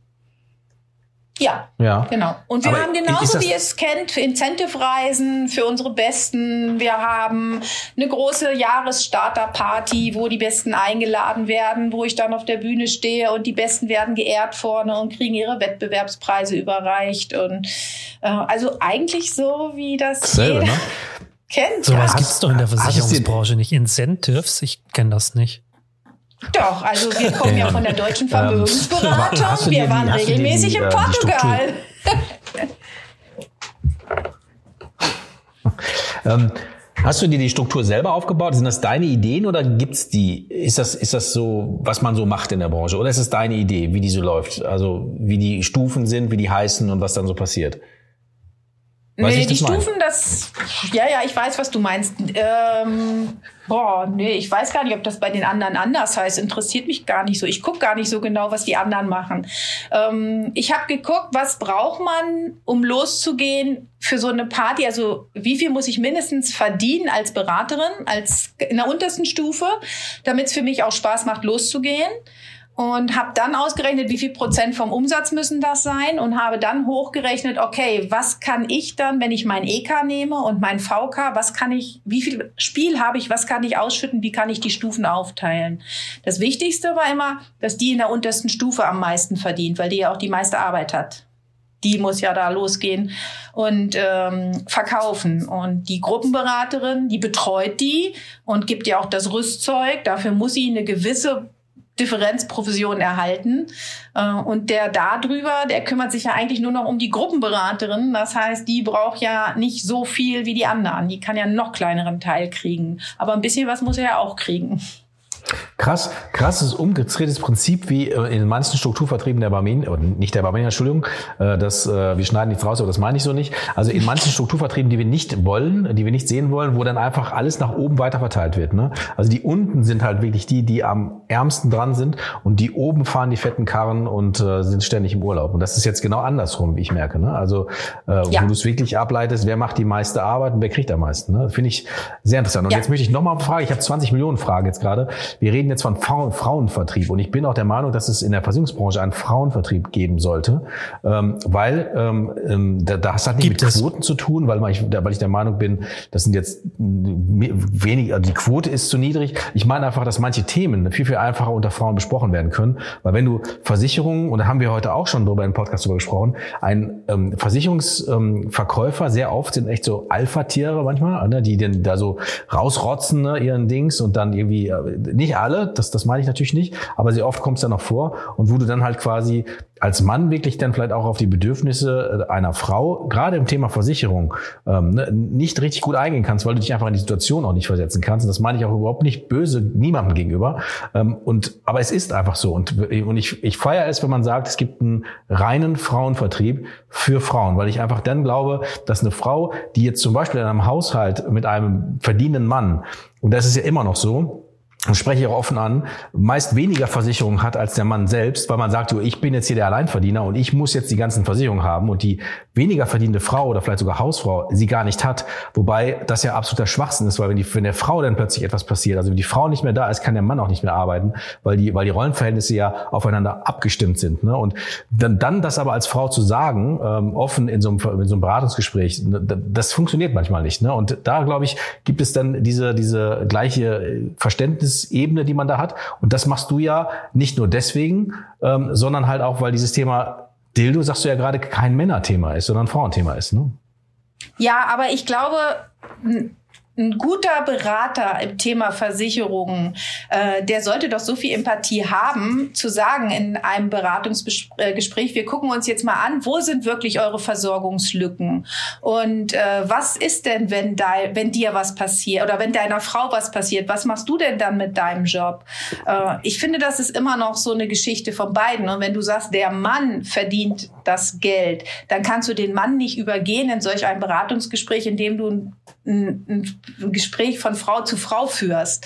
Ja, ja, genau. Und wir Aber haben genauso wie ihr es kennt, Incentive-Reisen für unsere Besten. Wir haben eine große Jahresstarter-Party, wo die Besten eingeladen werden, wo ich dann auf der Bühne stehe und die Besten werden geehrt vorne und kriegen ihre Wettbewerbspreise überreicht. Und äh, also eigentlich so wie das Selbe, jeder ne? kennt. So was gibt's doch in der Versicherungsbranche nicht. Incentives, ich kenne das nicht. Doch, also wir kommen ja von der deutschen ähm, Vermögensberatung. wir waren regelmäßig die, in äh, Portugal. ähm, hast du dir die Struktur selber aufgebaut? Sind das deine Ideen oder gibt's die? Ist das, ist das so, was man so macht in der Branche? Oder ist es deine Idee, wie die so läuft? Also wie die Stufen sind, wie die heißen und was dann so passiert? Weiß nee, die Stufen, mein? das, ja, ja, ich weiß, was du meinst. Ähm, boah, nee, ich weiß gar nicht, ob das bei den anderen anders heißt. Interessiert mich gar nicht so. Ich guck gar nicht so genau, was die anderen machen. Ähm, ich habe geguckt, was braucht man, um loszugehen für so eine Party? Also wie viel muss ich mindestens verdienen als Beraterin, als in der untersten Stufe, damit es für mich auch Spaß macht, loszugehen? Und habe dann ausgerechnet, wie viel Prozent vom Umsatz müssen das sein und habe dann hochgerechnet, okay, was kann ich dann, wenn ich mein EK nehme und mein VK, was kann ich, wie viel Spiel habe ich, was kann ich ausschütten, wie kann ich die Stufen aufteilen? Das Wichtigste war immer, dass die in der untersten Stufe am meisten verdient, weil die ja auch die meiste Arbeit hat. Die muss ja da losgehen und ähm, verkaufen. Und die Gruppenberaterin, die betreut die und gibt ihr auch das Rüstzeug. Dafür muss sie eine gewisse Differenzprovision erhalten. Äh, und der darüber, der kümmert sich ja eigentlich nur noch um die Gruppenberaterin. Das heißt, die braucht ja nicht so viel wie die anderen. Die kann ja einen noch kleineren Teil kriegen. Aber ein bisschen was muss er ja auch kriegen. Krass, krasses umgedrehtes Prinzip wie äh, in manchen Strukturvertrieben der Barmen, oder nicht der Barmen, Entschuldigung, äh, das, äh, wir schneiden nichts raus, aber das meine ich so nicht. Also in manchen Strukturvertrieben, die wir nicht wollen, die wir nicht sehen wollen, wo dann einfach alles nach oben weiter verteilt wird. Ne? Also die unten sind halt wirklich die, die am ärmsten dran sind und die oben fahren die fetten Karren und äh, sind ständig im Urlaub. Und das ist jetzt genau andersrum, wie ich merke. Ne? Also äh, ja. wo du es wirklich ableitest, wer macht die meiste Arbeit und wer kriegt am meisten. Ne? Finde ich sehr interessant. Und ja. jetzt möchte ich nochmal fragen, ich habe 20 Millionen Fragen jetzt gerade. Wir reden jetzt von Frauenvertrieb und ich bin auch der Meinung, dass es in der Versicherungsbranche einen Frauenvertrieb geben sollte, ähm, weil ähm, ähm das hat nicht Gibt mit Quoten zu tun, weil, ich, weil ich der Meinung bin, das sind jetzt wenig, also die Quote ist zu niedrig. Ich meine einfach, dass manche Themen viel, viel einfacher unter Frauen besprochen werden können, weil wenn du Versicherungen, und da haben wir heute auch schon drüber im Podcast drüber gesprochen, ein ähm, Versicherungsverkäufer ähm, sehr oft sind echt so Alpha-Tiere manchmal, ne, die dann da so rausrotzen ne, ihren Dings und dann irgendwie, äh, nicht alle, das, das meine ich natürlich nicht, aber sehr oft kommt es dann noch vor und wo du dann halt quasi als Mann wirklich dann vielleicht auch auf die Bedürfnisse äh, einer Frau, gerade im Thema Versicherung, ähm, ne, nicht richtig gut eingehen kannst, weil du dich einfach in die Situation auch nicht versetzen kannst. Und das meine ich auch überhaupt nicht böse niemandem gegenüber. Ähm, und aber es ist einfach so. Und, und ich, ich feiere es, wenn man sagt, es gibt einen reinen Frauenvertrieb für Frauen, weil ich einfach dann glaube, dass eine Frau, die jetzt zum Beispiel in einem Haushalt mit einem verdienenden Mann, und das ist ja immer noch so, und spreche ich auch offen an, meist weniger Versicherungen hat als der Mann selbst, weil man sagt, ich bin jetzt hier der Alleinverdiener und ich muss jetzt die ganzen Versicherungen haben und die weniger verdienende Frau oder vielleicht sogar Hausfrau sie gar nicht hat. Wobei das ja absoluter Schwachsinn ist, weil wenn, die, wenn der Frau dann plötzlich etwas passiert, also wenn die Frau nicht mehr da ist, kann der Mann auch nicht mehr arbeiten, weil die, weil die Rollenverhältnisse ja aufeinander abgestimmt sind. Ne? Und dann, dann das aber als Frau zu sagen, ähm, offen in so, einem, in so einem Beratungsgespräch, das funktioniert manchmal nicht. Ne? Und da, glaube ich, gibt es dann diese, diese gleiche Verständnis Ebene, die man da hat. Und das machst du ja nicht nur deswegen, ähm, sondern halt auch, weil dieses Thema Dildo, sagst du ja gerade, kein Männerthema ist, sondern Frauenthema ist. Ne? Ja, aber ich glaube, ein guter Berater im Thema Versicherungen, äh, der sollte doch so viel Empathie haben, zu sagen in einem Beratungsgespräch, wir gucken uns jetzt mal an, wo sind wirklich eure Versorgungslücken? Und äh, was ist denn, wenn, da, wenn dir was passiert oder wenn deiner Frau was passiert? Was machst du denn dann mit deinem Job? Äh, ich finde, das ist immer noch so eine Geschichte von beiden. Und wenn du sagst, der Mann verdient das Geld, dann kannst du den Mann nicht übergehen in solch ein Beratungsgespräch, in dem du ein, ein Gespräch von Frau zu Frau führst.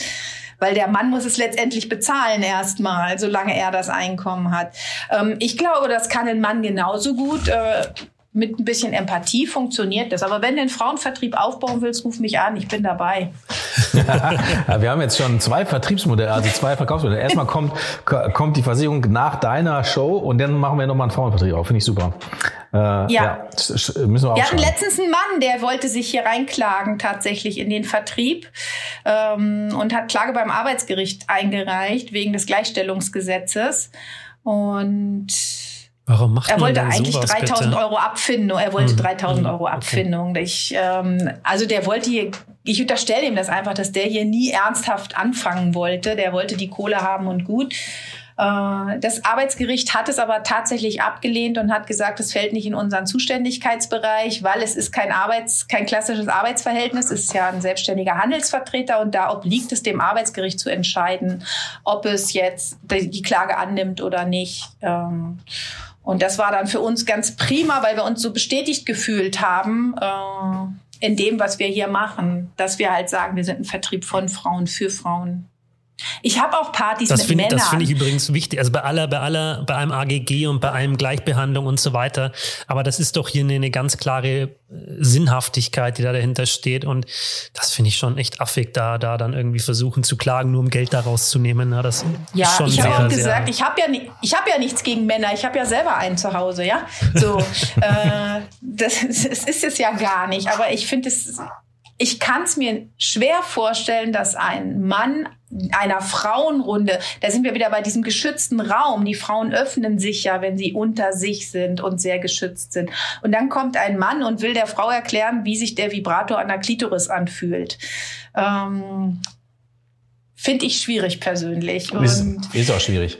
Weil der Mann muss es letztendlich bezahlen erstmal, solange er das Einkommen hat. Ähm, ich glaube, das kann ein Mann genauso gut. Äh, mit ein bisschen Empathie funktioniert das. Aber wenn du den Frauenvertrieb aufbauen willst, ruf mich an, ich bin dabei. wir haben jetzt schon zwei Vertriebsmodelle, also zwei Verkaufsmodelle. Erstmal kommt, kommt die Versicherung nach deiner Show und dann machen wir nochmal einen Frauenvertrieb auf. Finde ich super. Äh, ja. ja. Müssen wir, wir hatten letztens einen Mann, der wollte sich hier reinklagen tatsächlich in den Vertrieb ähm, und hat Klage beim Arbeitsgericht eingereicht wegen des Gleichstellungsgesetzes. Und Warum macht er wollte eigentlich 3000 bitte? Euro Abfindung. Er wollte hm. 3000 Euro Abfindung. Okay. Ich, ähm, also der wollte hier, ich unterstelle ihm das einfach, dass der hier nie ernsthaft anfangen wollte. Der wollte die Kohle haben und gut. Äh, das Arbeitsgericht hat es aber tatsächlich abgelehnt und hat gesagt, es fällt nicht in unseren Zuständigkeitsbereich, weil es ist kein Arbeits, kein klassisches Arbeitsverhältnis, es ist ja ein selbstständiger Handelsvertreter und da obliegt es dem Arbeitsgericht zu entscheiden, ob es jetzt die Klage annimmt oder nicht. Ähm, und das war dann für uns ganz prima, weil wir uns so bestätigt gefühlt haben äh, in dem, was wir hier machen, dass wir halt sagen, wir sind ein Vertrieb von Frauen für Frauen. Ich habe auch Partys das mit find, Männern. Das finde ich übrigens wichtig. Also bei aller, bei aller, bei einem AGG und bei einem Gleichbehandlung und so weiter. Aber das ist doch hier eine, eine ganz klare äh, Sinnhaftigkeit, die da dahinter steht. Und das finde ich schon echt affig, da, da dann irgendwie versuchen zu klagen, nur um Geld daraus zu nehmen. Ja, das ja ist schon ich habe auch gesagt, ich habe ja, ich hab ja nichts gegen Männer. Ich habe ja selber einen zu Hause, ja. So, äh, das, das ist es ja gar nicht. Aber ich finde es ich kann es mir schwer vorstellen, dass ein Mann einer Frauenrunde, da sind wir wieder bei diesem geschützten Raum. Die Frauen öffnen sich ja, wenn sie unter sich sind und sehr geschützt sind. Und dann kommt ein Mann und will der Frau erklären, wie sich der Vibrator an der Klitoris anfühlt. Ähm, Finde ich schwierig persönlich. Ist, ist auch schwierig.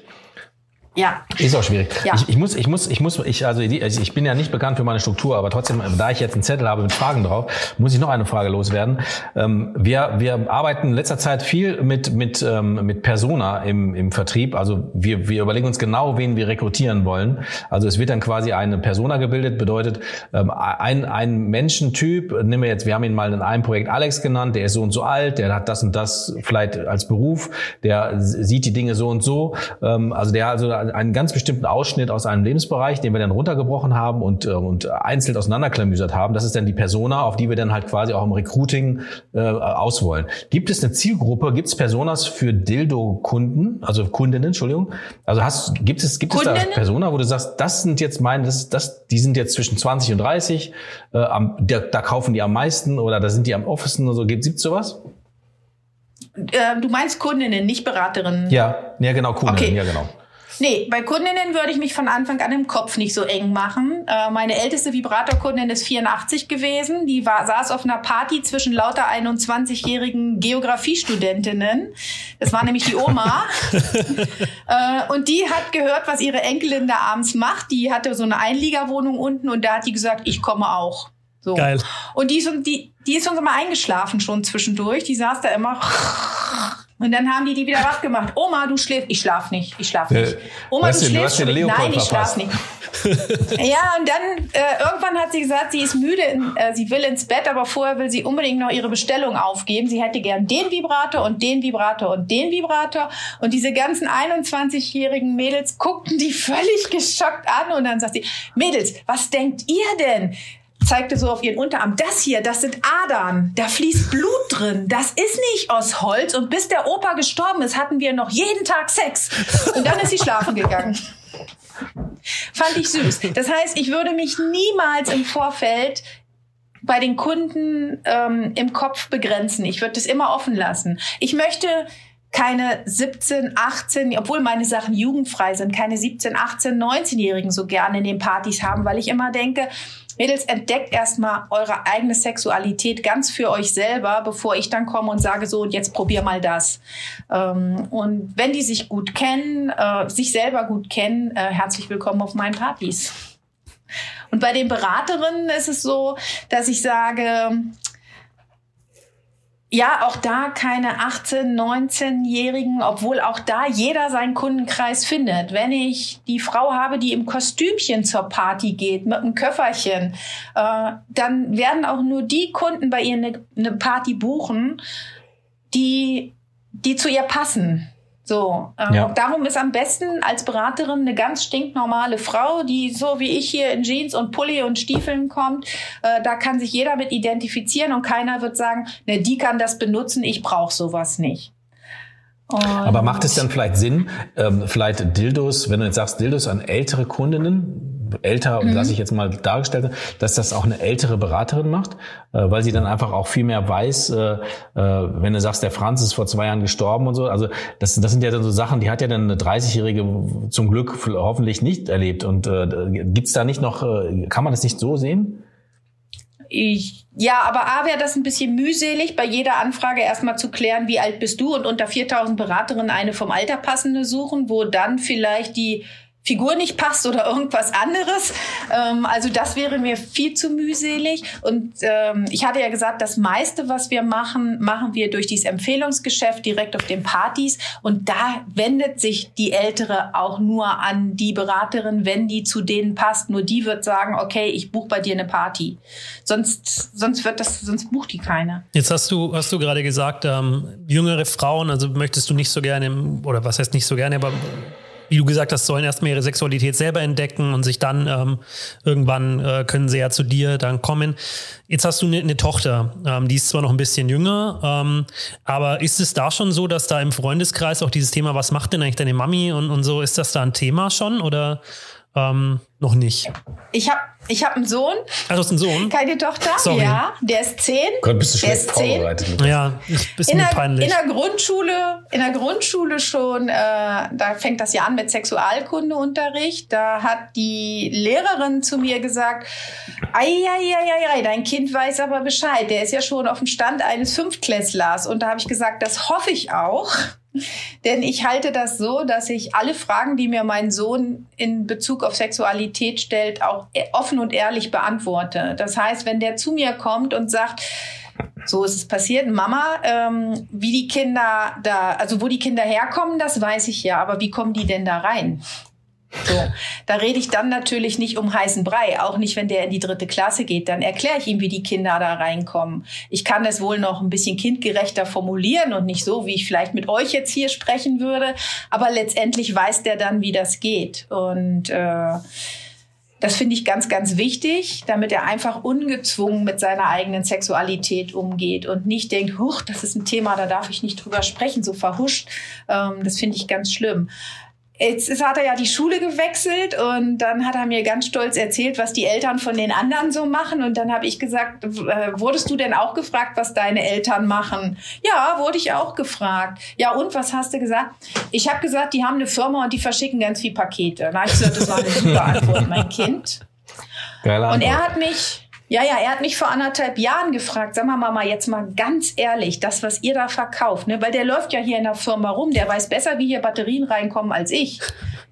Ja. Ist auch schwierig. Ja. Ich, ich muss, ich muss, ich muss, ich, also ich bin ja nicht bekannt für meine Struktur, aber trotzdem, da ich jetzt einen Zettel habe mit Fragen drauf, muss ich noch eine Frage loswerden. Ähm, wir, wir arbeiten in letzter Zeit viel mit, mit, ähm, mit Persona im, im Vertrieb. Also wir, wir überlegen uns genau, wen wir rekrutieren wollen. Also es wird dann quasi eine Persona gebildet, bedeutet ähm, ein, ein Menschentyp, nehmen wir jetzt, wir haben ihn mal in einem Projekt Alex genannt, der ist so und so alt, der hat das und das vielleicht als Beruf, der sieht die Dinge so und so. Also der also einen ganz bestimmten Ausschnitt aus einem Lebensbereich, den wir dann runtergebrochen haben und, äh, und einzeln auseinanderklamüsert haben. Das ist dann die Persona, auf die wir dann halt quasi auch im Recruiting äh, auswollen. Gibt es eine Zielgruppe, gibt es Personas für Dildo-Kunden, also Kundinnen, Entschuldigung? Also hast, gibt es, gibt es da Persona, wo du sagst, das sind jetzt meine, das, das, die sind jetzt zwischen 20 und 30, äh, am, da, da kaufen die am meisten oder da sind die am offensten oder so. Gibt es sowas? Äh, du meinst Kundinnen, nicht Beraterinnen? Ja, ja genau, Kundinnen, okay. ja genau. Nee, bei Kundinnen würde ich mich von Anfang an im Kopf nicht so eng machen. Äh, meine älteste Vibratorkundin ist 84 gewesen. Die war, saß auf einer Party zwischen lauter 21-jährigen Geografiestudentinnen. Das war nämlich die Oma. äh, und die hat gehört, was ihre Enkelin da abends macht. Die hatte so eine Einliegerwohnung unten und da hat die gesagt, ich komme auch. So. Geil. Und die ist, die, die ist uns immer eingeschlafen schon zwischendurch. Die saß da immer. Und dann haben die die wieder wach gemacht. Oma, du schläfst. Ich schlaf nicht. Ich schlaf nicht. Oma, du, du schläfst schon. Nein, ich schlaf nicht. ja, und dann äh, irgendwann hat sie gesagt, sie ist müde, in, äh, sie will ins Bett, aber vorher will sie unbedingt noch ihre Bestellung aufgeben. Sie hätte gern den Vibrator und den Vibrator und den Vibrator. Und diese ganzen 21-jährigen Mädels guckten die völlig geschockt an und dann sagt sie, Mädels, was denkt ihr denn? Zeigte so auf ihren Unterarm, das hier, das sind Adern, da fließt Blut drin, das ist nicht aus Holz und bis der Opa gestorben ist, hatten wir noch jeden Tag Sex. Und dann ist sie schlafen gegangen. Fand ich süß. Das heißt, ich würde mich niemals im Vorfeld bei den Kunden ähm, im Kopf begrenzen. Ich würde das immer offen lassen. Ich möchte keine 17, 18, obwohl meine Sachen jugendfrei sind, keine 17, 18, 19-Jährigen so gerne in den Partys haben, weil ich immer denke, Mädels, entdeckt erstmal eure eigene Sexualität ganz für euch selber, bevor ich dann komme und sage so, und jetzt probier mal das. Ähm, und wenn die sich gut kennen, äh, sich selber gut kennen, äh, herzlich willkommen auf meinen Partys. Und bei den Beraterinnen ist es so, dass ich sage, ja, auch da keine 18-, 19-Jährigen, obwohl auch da jeder seinen Kundenkreis findet. Wenn ich die Frau habe, die im Kostümchen zur Party geht, mit einem Köfferchen, äh, dann werden auch nur die Kunden bei ihr eine, eine Party buchen, die, die zu ihr passen. So, ähm, ja. darum ist am besten als Beraterin eine ganz stinknormale Frau, die so wie ich hier in Jeans und Pulli und Stiefeln kommt. Äh, da kann sich jeder mit identifizieren und keiner wird sagen, ne, die kann das benutzen, ich brauche sowas nicht. Und Aber macht es dann vielleicht Sinn, ähm, vielleicht Dildos, wenn du jetzt sagst, Dildos an ältere Kundinnen, älter, mhm. lasse ich jetzt mal dargestellt, dass das auch eine ältere Beraterin macht, äh, weil sie dann einfach auch viel mehr weiß, äh, äh, wenn du sagst, der Franz ist vor zwei Jahren gestorben und so. Also das, das sind ja dann so Sachen, die hat ja dann eine 30-Jährige zum Glück hoffentlich nicht erlebt. Und äh, gibt's da nicht noch, äh, kann man das nicht so sehen? Ich, ja, aber A wäre das ein bisschen mühselig, bei jeder Anfrage erstmal zu klären, wie alt bist du und unter 4000 Beraterinnen eine vom Alter passende suchen, wo dann vielleicht die Figur nicht passt oder irgendwas anderes. Ähm, also das wäre mir viel zu mühselig. Und ähm, ich hatte ja gesagt, das meiste, was wir machen, machen wir durch dieses Empfehlungsgeschäft direkt auf den Partys. Und da wendet sich die Ältere auch nur an die Beraterin, wenn die zu denen passt. Nur die wird sagen, okay, ich buche bei dir eine Party. Sonst, sonst wird das, sonst bucht die keine. Jetzt hast du, hast du gerade gesagt, ähm, jüngere Frauen, also möchtest du nicht so gerne, oder was heißt nicht so gerne, aber wie du gesagt hast, sollen erstmal ihre Sexualität selber entdecken und sich dann ähm, irgendwann äh, können sie ja zu dir dann kommen. Jetzt hast du eine, eine Tochter, ähm, die ist zwar noch ein bisschen jünger, ähm, aber ist es da schon so, dass da im Freundeskreis auch dieses Thema, was macht denn eigentlich deine Mami und, und so, ist das da ein Thema schon oder ähm, noch nicht? Ich habe ich hab einen Sohn. Ach, du hast einen Sohn? Keine Tochter. Sorry. Ja, der ist zehn. Gott, bist du der schlecht vorbereitet. Ja, ist bisschen in der, peinlich. In der Grundschule, in der Grundschule schon, äh, da fängt das ja an mit Sexualkundeunterricht. Da hat die Lehrerin zu mir gesagt, ei, ei, ei, ei, dein Kind weiß aber Bescheid. Der ist ja schon auf dem Stand eines Fünftklässlers. Und da habe ich gesagt, das hoffe ich auch. Denn ich halte das so, dass ich alle Fragen, die mir mein Sohn in Bezug auf Sexualität stellt, auch e- offen und ehrlich beantworte. Das heißt, wenn der zu mir kommt und sagt, so ist es passiert, Mama, ähm, wie die Kinder da, also wo die Kinder herkommen, das weiß ich ja, aber wie kommen die denn da rein? So, da rede ich dann natürlich nicht um heißen Brei, auch nicht, wenn der in die dritte Klasse geht. Dann erkläre ich ihm, wie die Kinder da reinkommen. Ich kann es wohl noch ein bisschen kindgerechter formulieren und nicht so, wie ich vielleicht mit euch jetzt hier sprechen würde. Aber letztendlich weiß der dann, wie das geht. Und äh, das finde ich ganz, ganz wichtig, damit er einfach ungezwungen mit seiner eigenen Sexualität umgeht und nicht denkt, huch, das ist ein Thema, da darf ich nicht drüber sprechen, so verhuscht. Ähm, das finde ich ganz schlimm. Jetzt hat er ja die Schule gewechselt und dann hat er mir ganz stolz erzählt, was die Eltern von den anderen so machen. Und dann habe ich gesagt, äh, wurdest du denn auch gefragt, was deine Eltern machen? Ja, wurde ich auch gefragt. Ja, und was hast du gesagt? Ich habe gesagt, die haben eine Firma und die verschicken ganz viel Pakete. Na, ich gesagt, das war eine super Antwort, mein Kind. Geile Antwort. Und er hat mich ja, ja, er hat mich vor anderthalb Jahren gefragt, sag mal Mama, jetzt mal ganz ehrlich, das, was ihr da verkauft, ne, weil der läuft ja hier in der Firma rum, der weiß besser, wie hier Batterien reinkommen als ich.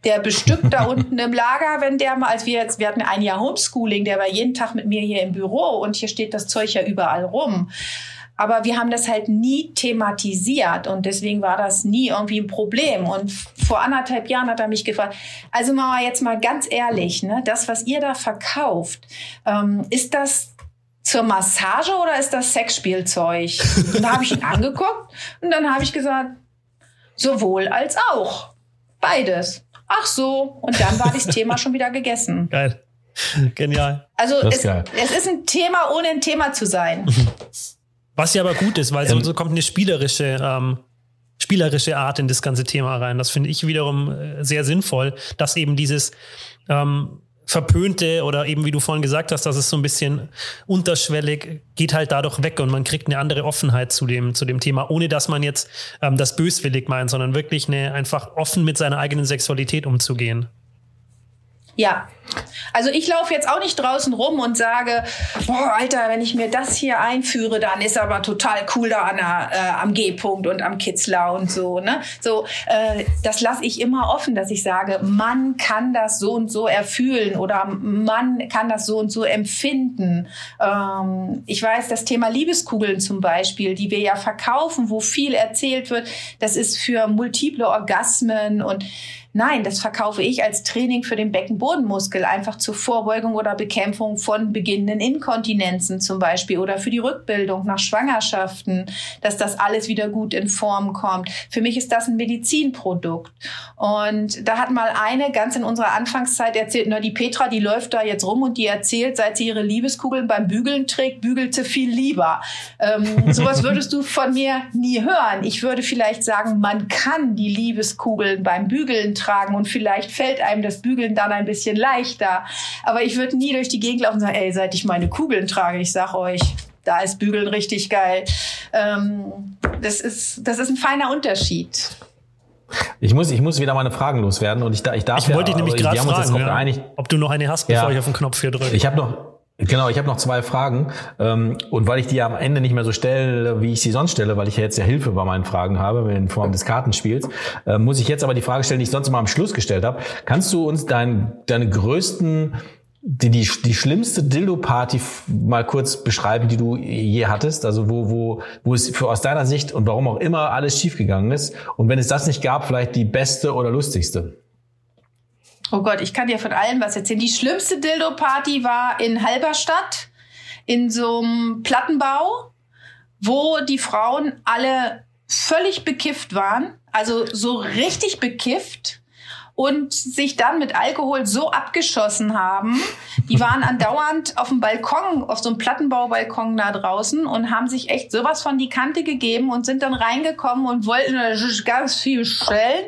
Der bestückt da unten im Lager, wenn der mal, als wir jetzt, wir hatten ein Jahr Homeschooling, der war jeden Tag mit mir hier im Büro und hier steht das Zeug ja überall rum. Aber wir haben das halt nie thematisiert und deswegen war das nie irgendwie ein Problem. Und vor anderthalb Jahren hat er mich gefragt, also Mama, jetzt mal ganz ehrlich, ne, das, was ihr da verkauft, ähm, ist das zur Massage oder ist das Sexspielzeug? Und da habe ich ihn angeguckt und dann habe ich gesagt, sowohl als auch. Beides. Ach so. Und dann war das Thema schon wieder gegessen. Geil. Genial. Also es, es, ist ein Thema, ohne ein Thema zu sein. Was ja aber gut ist, weil ähm, so, kommt eine spielerische, ähm, spielerische Art in das ganze Thema rein. Das finde ich wiederum äh, sehr sinnvoll, dass eben dieses ähm, verpönte oder eben wie du vorhin gesagt hast, dass es so ein bisschen unterschwellig geht halt dadurch weg und man kriegt eine andere Offenheit zu dem zu dem Thema, ohne dass man jetzt ähm, das böswillig meint, sondern wirklich eine einfach offen mit seiner eigenen Sexualität umzugehen. Ja. Also ich laufe jetzt auch nicht draußen rum und sage, boah, Alter, wenn ich mir das hier einführe, dann ist aber total cool da an der, äh, am G-Punkt und am Kitzler und so. Ne? So, äh, das lasse ich immer offen, dass ich sage, man kann das so und so erfühlen oder man kann das so und so empfinden. Ähm, ich weiß, das Thema Liebeskugeln zum Beispiel, die wir ja verkaufen, wo viel erzählt wird, das ist für multiple Orgasmen und Nein, das verkaufe ich als Training für den Beckenbodenmuskel, einfach zur Vorbeugung oder Bekämpfung von beginnenden Inkontinenzen zum Beispiel oder für die Rückbildung nach Schwangerschaften, dass das alles wieder gut in Form kommt. Für mich ist das ein Medizinprodukt. Und da hat mal eine ganz in unserer Anfangszeit erzählt, na, die Petra, die läuft da jetzt rum und die erzählt, seit sie ihre Liebeskugeln beim Bügeln trägt, bügelt sie viel lieber. Ähm, sowas würdest du von mir nie hören. Ich würde vielleicht sagen, man kann die Liebeskugeln beim Bügeln tragen und vielleicht fällt einem das Bügeln dann ein bisschen leichter. Aber ich würde nie durch die Gegend laufen und sagen, ey, seit ich meine Kugeln trage, ich sag euch, da ist Bügeln richtig geil. Ähm, das, ist, das ist ein feiner Unterschied. Ich muss, ich muss wieder meine Fragen loswerden und ich, ich darf. Ich wollte dich nämlich gerade fragen, ja, ob du noch eine hast, bevor ja, ich auf den Knopf hier drücke. Ich habe noch, Genau, ich habe noch zwei Fragen. Ähm, und weil ich die am Ende nicht mehr so stelle, wie ich sie sonst stelle, weil ich ja jetzt ja Hilfe bei meinen Fragen habe in Form des Kartenspiels, äh, muss ich jetzt aber die Frage stellen, die ich sonst immer am Schluss gestellt habe. Kannst du uns dein, deine größten, die, die, die schlimmste Dildo-Party mal kurz beschreiben, die du je hattest? Also wo, wo, wo es für aus deiner Sicht und warum auch immer alles schiefgegangen ist? Und wenn es das nicht gab, vielleicht die beste oder lustigste? Oh Gott, ich kann dir von allem was erzählen. Die schlimmste Dildo-Party war in Halberstadt in so einem Plattenbau, wo die Frauen alle völlig bekifft waren, also so richtig bekifft und sich dann mit Alkohol so abgeschossen haben. Die waren andauernd auf dem Balkon, auf so einem Plattenbaubalkon da draußen und haben sich echt sowas von die Kante gegeben und sind dann reingekommen und wollten ganz viel stellen,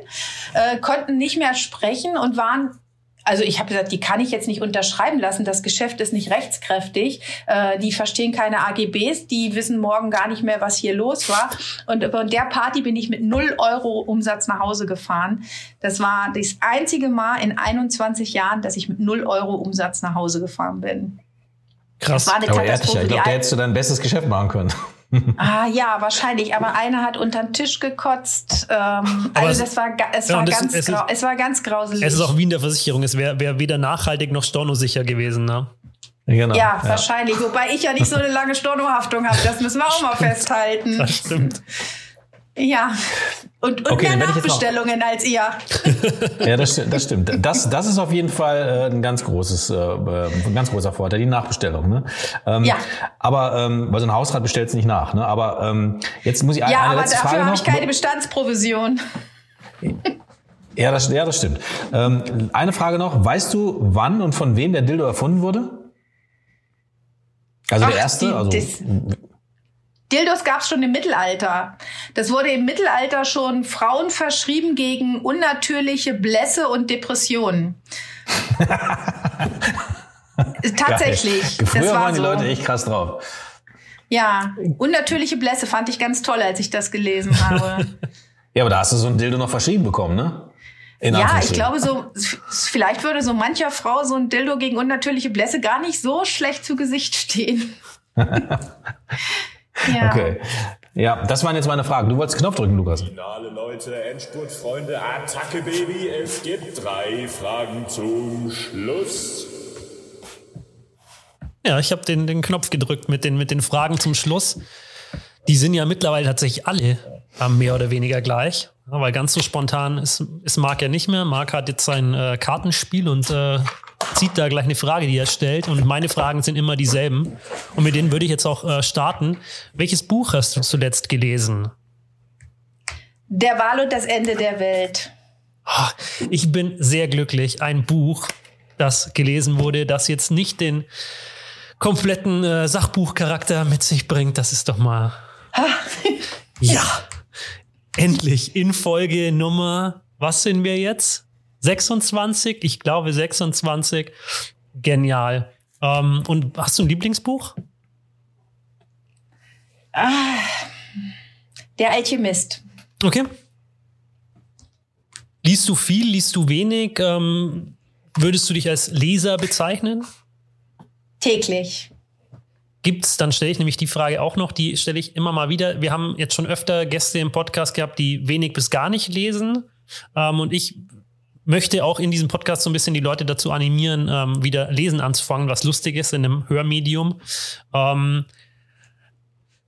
äh, konnten nicht mehr sprechen und waren also ich habe gesagt, die kann ich jetzt nicht unterschreiben lassen. Das Geschäft ist nicht rechtskräftig. Äh, die verstehen keine AGBs. Die wissen morgen gar nicht mehr, was hier los war. Und von der Party bin ich mit null Euro Umsatz nach Hause gefahren. Das war das einzige Mal in 21 Jahren, dass ich mit null Euro Umsatz nach Hause gefahren bin. Krass. Das war eine Aber Katastrophe. Ich glaube, da hättest du dein bestes Geschäft machen können. Ah ja, wahrscheinlich. Aber einer hat unter den Tisch gekotzt. Ähm, also das war, es, ja, war das, ganz es, ist, es war ganz grauselig. Es ist auch wie in der Versicherung. Es wäre wär weder nachhaltig noch stornosicher gewesen. Ne? Genau, ja, ja, wahrscheinlich. Wobei ich ja nicht so eine lange Stornohaftung habe. Das müssen wir auch mal festhalten. Das stimmt. Ja, und, und okay, mehr Nachbestellungen als ihr. ja, das, das stimmt. Das, das ist auf jeden Fall äh, ein ganz großes, äh, ein ganz großer Vorteil, die Nachbestellung. Ne? Ähm, ja. Aber ähm, weil so ein Hausrat bestellt es nicht nach. Ne? Aber ähm, jetzt muss ich eine, ja, eine letzte Frage Ja, aber dafür habe ich keine Bestandsprovision. Ja, das, ja, das stimmt. Ähm, eine Frage noch. Weißt du, wann und von wem der Dildo erfunden wurde? Also Ach, der erste? Die, also, Dildos gab es schon im Mittelalter. Das wurde im Mittelalter schon Frauen verschrieben gegen unnatürliche Blässe und Depressionen. Tatsächlich. Geil. Früher war waren die so. Leute echt krass drauf. Ja, unnatürliche Blässe fand ich ganz toll, als ich das gelesen habe. ja, aber da hast du so ein Dildo noch verschrieben bekommen, ne? ja, ich glaube so, vielleicht würde so mancher Frau so ein Dildo gegen unnatürliche Blässe gar nicht so schlecht zu Gesicht stehen. Ja. Okay. Ja, das waren jetzt meine Fragen. Du wolltest Knopf drücken, Lukas. Finale, Leute, Endspurtfreunde, Attacke, Baby. Es gibt drei Fragen zum Schluss. Ja, ich habe den, den Knopf gedrückt mit den, mit den Fragen zum Schluss. Die sind ja mittlerweile tatsächlich alle mehr oder weniger gleich. Aber ganz so spontan ist, ist Marc ja nicht mehr. Marc hat jetzt sein äh, Kartenspiel und äh, zieht da gleich eine Frage, die er stellt. Und meine Fragen sind immer dieselben. Und mit denen würde ich jetzt auch äh, starten. Welches Buch hast du zuletzt gelesen? Der Wahl und das Ende der Welt. Ah, ich bin sehr glücklich. Ein Buch, das gelesen wurde, das jetzt nicht den kompletten äh, Sachbuchcharakter mit sich bringt. Das ist doch mal. ja. Endlich in Folge Nummer, was sind wir jetzt? 26? Ich glaube 26. Genial. Ähm, und hast du ein Lieblingsbuch? Ah, der Alchemist. Okay. Liest du viel, liest du wenig? Ähm, würdest du dich als Leser bezeichnen? Täglich. Gibt's, dann stelle ich nämlich die Frage auch noch, die stelle ich immer mal wieder. Wir haben jetzt schon öfter Gäste im Podcast gehabt, die wenig bis gar nicht lesen. Ähm, und ich möchte auch in diesem Podcast so ein bisschen die Leute dazu animieren, ähm, wieder Lesen anzufangen, was lustig ist in einem Hörmedium. Ähm,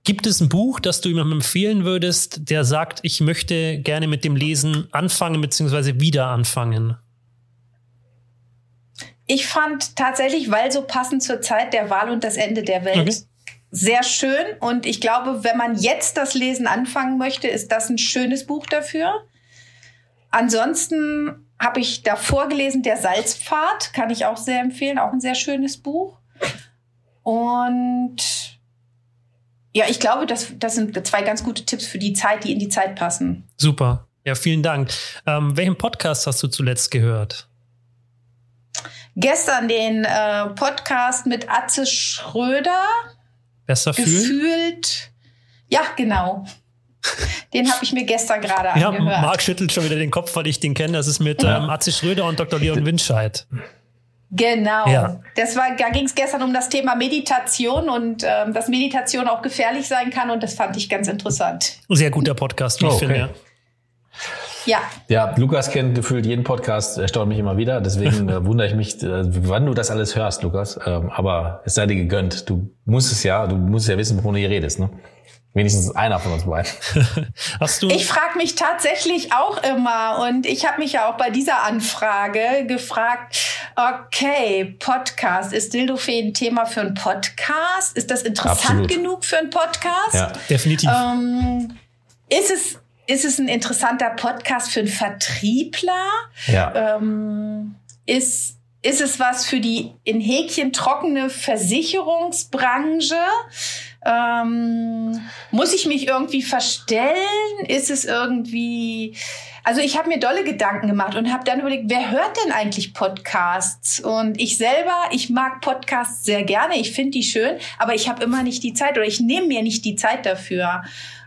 gibt es ein Buch, das du jemandem empfehlen würdest, der sagt, ich möchte gerne mit dem Lesen anfangen bzw. wieder anfangen? Ich fand tatsächlich, weil so passend zur Zeit der Wahl und das Ende der Welt, okay. sehr schön. Und ich glaube, wenn man jetzt das Lesen anfangen möchte, ist das ein schönes Buch dafür. Ansonsten habe ich davor gelesen, Der Salzpfad, kann ich auch sehr empfehlen, auch ein sehr schönes Buch. Und ja, ich glaube, das, das sind zwei ganz gute Tipps für die Zeit, die in die Zeit passen. Super. Ja, vielen Dank. Ähm, welchen Podcast hast du zuletzt gehört? Gestern den äh, Podcast mit Atze Schröder. Besser fühlen? Gefühlt. Ja, genau. Den habe ich mir gestern gerade ja, angehört. Ja, Marc schüttelt schon wieder den Kopf, weil ich den kenne. Das ist mit ähm, Atze Schröder und Dr. Leon Winscheid. Genau. Ja. Das war, da ging es gestern um das Thema Meditation und ähm, dass Meditation auch gefährlich sein kann und das fand ich ganz interessant. Sehr guter Podcast, wie oh, ich okay. finde. Ja. Ja, Lukas kennt gefühlt jeden Podcast, erstaunt mich immer wieder. Deswegen äh, wundere ich mich, äh, wann du das alles hörst, Lukas. Ähm, aber es sei dir gegönnt. Du musst es ja, du musst ja wissen, wovon du hier redest, ne? Wenigstens einer von uns beiden. Hast du? Ich frage mich tatsächlich auch immer und ich habe mich ja auch bei dieser Anfrage gefragt, okay, Podcast, ist Dildofee ein Thema für einen Podcast? Ist das interessant Absolut. genug für einen Podcast? Ja, definitiv. Ähm, ist es ist es ein interessanter Podcast für einen Vertriebler? Ja. Ähm, ist ist es was für die in Häkchen trockene Versicherungsbranche? Ähm, muss ich mich irgendwie verstellen? Ist es irgendwie... Also ich habe mir dolle Gedanken gemacht und habe dann überlegt, wer hört denn eigentlich Podcasts? Und ich selber, ich mag Podcasts sehr gerne, ich finde die schön, aber ich habe immer nicht die Zeit oder ich nehme mir nicht die Zeit dafür.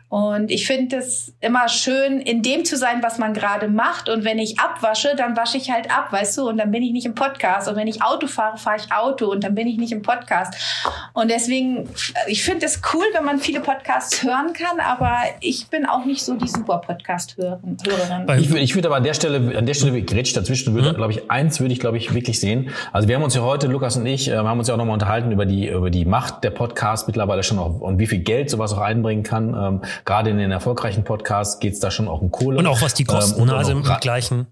Und ich finde es immer schön, in dem zu sein, was man gerade macht. Und wenn ich abwasche, dann wasche ich halt ab, weißt du? Und dann bin ich nicht im Podcast. Und wenn ich Auto fahre, fahre ich Auto und dann bin ich nicht im Podcast. Und deswegen, ich finde es cool, wenn man viele Podcasts hören kann, aber ich bin auch nicht so die super Podcast-Hörerin. Ich würde ich würd aber an der Stelle, an der Stelle grätsch dazwischen, würde, mhm. glaube ich, eins würde ich, glaube ich, wirklich sehen. Also wir haben uns ja heute, Lukas und ich, äh, haben uns ja auch nochmal unterhalten über die, über die Macht der Podcast mittlerweile schon auch und wie viel Geld sowas auch einbringen kann. Ähm, gerade in den erfolgreichen Podcasts geht's da schon auch um Kohle. Und auch was die kosten, ähm, also im gleichen.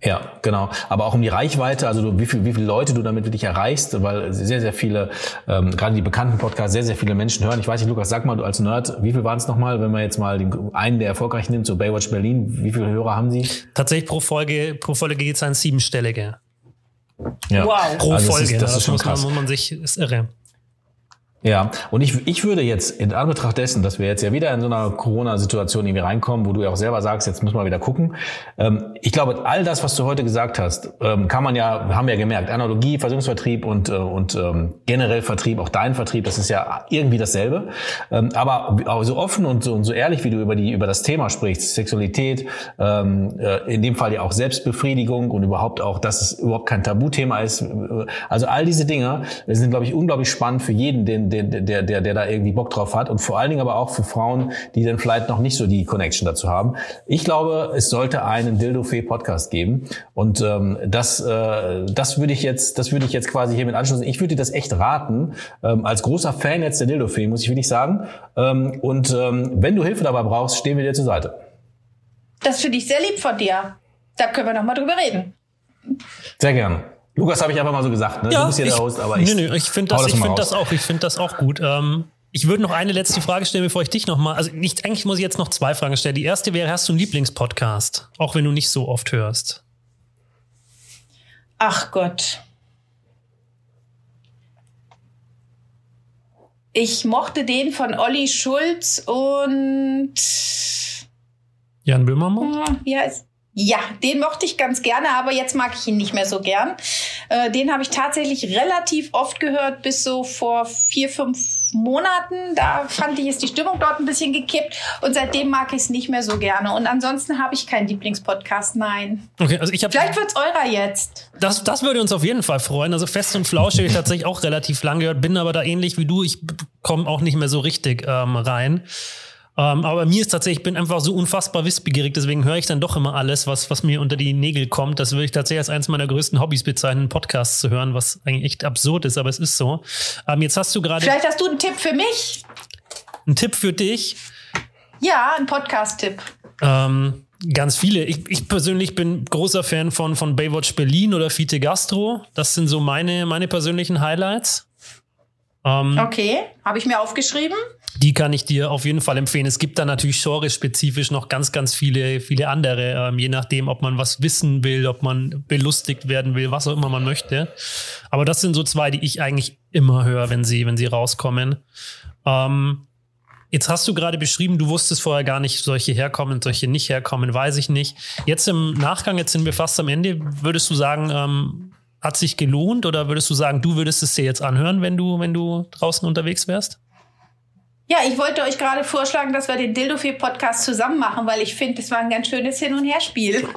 Ja, genau. Aber auch um die Reichweite, also du, wie, viel, wie viele Leute du damit wirklich erreichst, weil sehr, sehr viele, ähm, gerade die bekannten Podcasts, sehr, sehr viele Menschen hören. Ich weiß nicht, Lukas, sag mal, du als Nerd, wie viel waren es nochmal, wenn man jetzt mal den, einen der erfolgreichen nimmt, so Baywatch Berlin, wie viele Hörer haben sie? Tatsächlich pro Folge, pro Folge geht es an siebenstellige. Ja. Wow. Pro also Folge, das, ist, das, das ist schon muss, krass. Man, muss man sich, ist irre. Ja, und ich, ich würde jetzt in Anbetracht dessen, dass wir jetzt ja wieder in so einer Corona-Situation irgendwie reinkommen, wo du ja auch selber sagst, jetzt müssen wir wieder gucken. Ähm, ich glaube, all das, was du heute gesagt hast, ähm, kann man ja, haben wir ja gemerkt, Analogie, Versicherungsvertrieb und, äh, und ähm, generell Vertrieb, auch dein Vertrieb, das ist ja irgendwie dasselbe. Ähm, aber so offen und so, und so ehrlich, wie du über, die, über das Thema sprichst, Sexualität, ähm, äh, in dem Fall ja auch Selbstbefriedigung und überhaupt auch, dass es überhaupt kein Tabuthema ist. Äh, also all diese Dinge sind, glaube ich, unglaublich spannend für jeden, den der, der, der, der da irgendwie Bock drauf hat und vor allen Dingen aber auch für Frauen, die dann vielleicht noch nicht so die Connection dazu haben. Ich glaube, es sollte einen Dildo-Fee-Podcast geben und ähm, das, äh, das würde ich jetzt, das würde ich jetzt quasi hier mit anschließen. Ich würde dir das echt raten, ähm, als großer Fan jetzt der Dildo-Fee, muss ich wirklich sagen. Ähm, und ähm, wenn du Hilfe dabei brauchst, stehen wir dir zur Seite. Das finde ich sehr lieb von dir. Da können wir noch mal drüber reden. Sehr gerne. Lukas habe ich einfach mal so gesagt, ne? Ja, du bist hier ich, der Host, aber ich. Nö, nö, ich finde das, das, ich find das auch, ich finde das auch gut. Ähm, ich würde noch eine letzte Frage stellen, bevor ich dich noch mal, also nicht, eigentlich muss ich jetzt noch zwei Fragen stellen. Die erste wäre, hast du einen Lieblingspodcast? Auch wenn du nicht so oft hörst. Ach Gott. Ich mochte den von Olli Schulz und Jan Böhmermann? Wie heißt ja, den mochte ich ganz gerne, aber jetzt mag ich ihn nicht mehr so gern. Äh, den habe ich tatsächlich relativ oft gehört, bis so vor vier, fünf Monaten. Da fand ich, ist die Stimmung dort ein bisschen gekippt und seitdem mag ich es nicht mehr so gerne. Und ansonsten habe ich keinen Lieblingspodcast, nein. Okay, also ich habe. Vielleicht wird's eurer jetzt. Das, das würde uns auf jeden Fall freuen. Also fest und flauschig ich tatsächlich auch relativ lang gehört, bin aber da ähnlich wie du. Ich komme auch nicht mehr so richtig ähm, rein. Ähm, aber mir ist tatsächlich, ich bin einfach so unfassbar wissbegierig, deswegen höre ich dann doch immer alles, was, was mir unter die Nägel kommt. Das würde ich tatsächlich als eines meiner größten Hobbys bezeichnen, Podcasts zu hören, was eigentlich echt absurd ist, aber es ist so. Ähm, jetzt hast du gerade. Vielleicht hast du einen Tipp für mich. Ein Tipp für dich? Ja, ein Podcast-Tipp. Ähm, ganz viele. Ich, ich persönlich bin großer Fan von, von Baywatch Berlin oder Fiete Gastro. Das sind so meine, meine persönlichen Highlights. Ähm, okay, habe ich mir aufgeschrieben die kann ich dir auf jeden Fall empfehlen. Es gibt da natürlich genre-spezifisch noch ganz, ganz viele, viele andere, ähm, je nachdem, ob man was wissen will, ob man belustigt werden will, was auch immer man möchte. Aber das sind so zwei, die ich eigentlich immer höre, wenn sie, wenn sie rauskommen. Ähm, Jetzt hast du gerade beschrieben, du wusstest vorher gar nicht, solche herkommen, solche nicht herkommen, weiß ich nicht. Jetzt im Nachgang, jetzt sind wir fast am Ende, würdest du sagen, ähm, hat sich gelohnt oder würdest du sagen, du würdest es dir jetzt anhören, wenn du, wenn du draußen unterwegs wärst? Ja, ich wollte euch gerade vorschlagen, dass wir den Dildo-Podcast zusammen machen, weil ich finde, das war ein ganz schönes Hin- und Herspiel.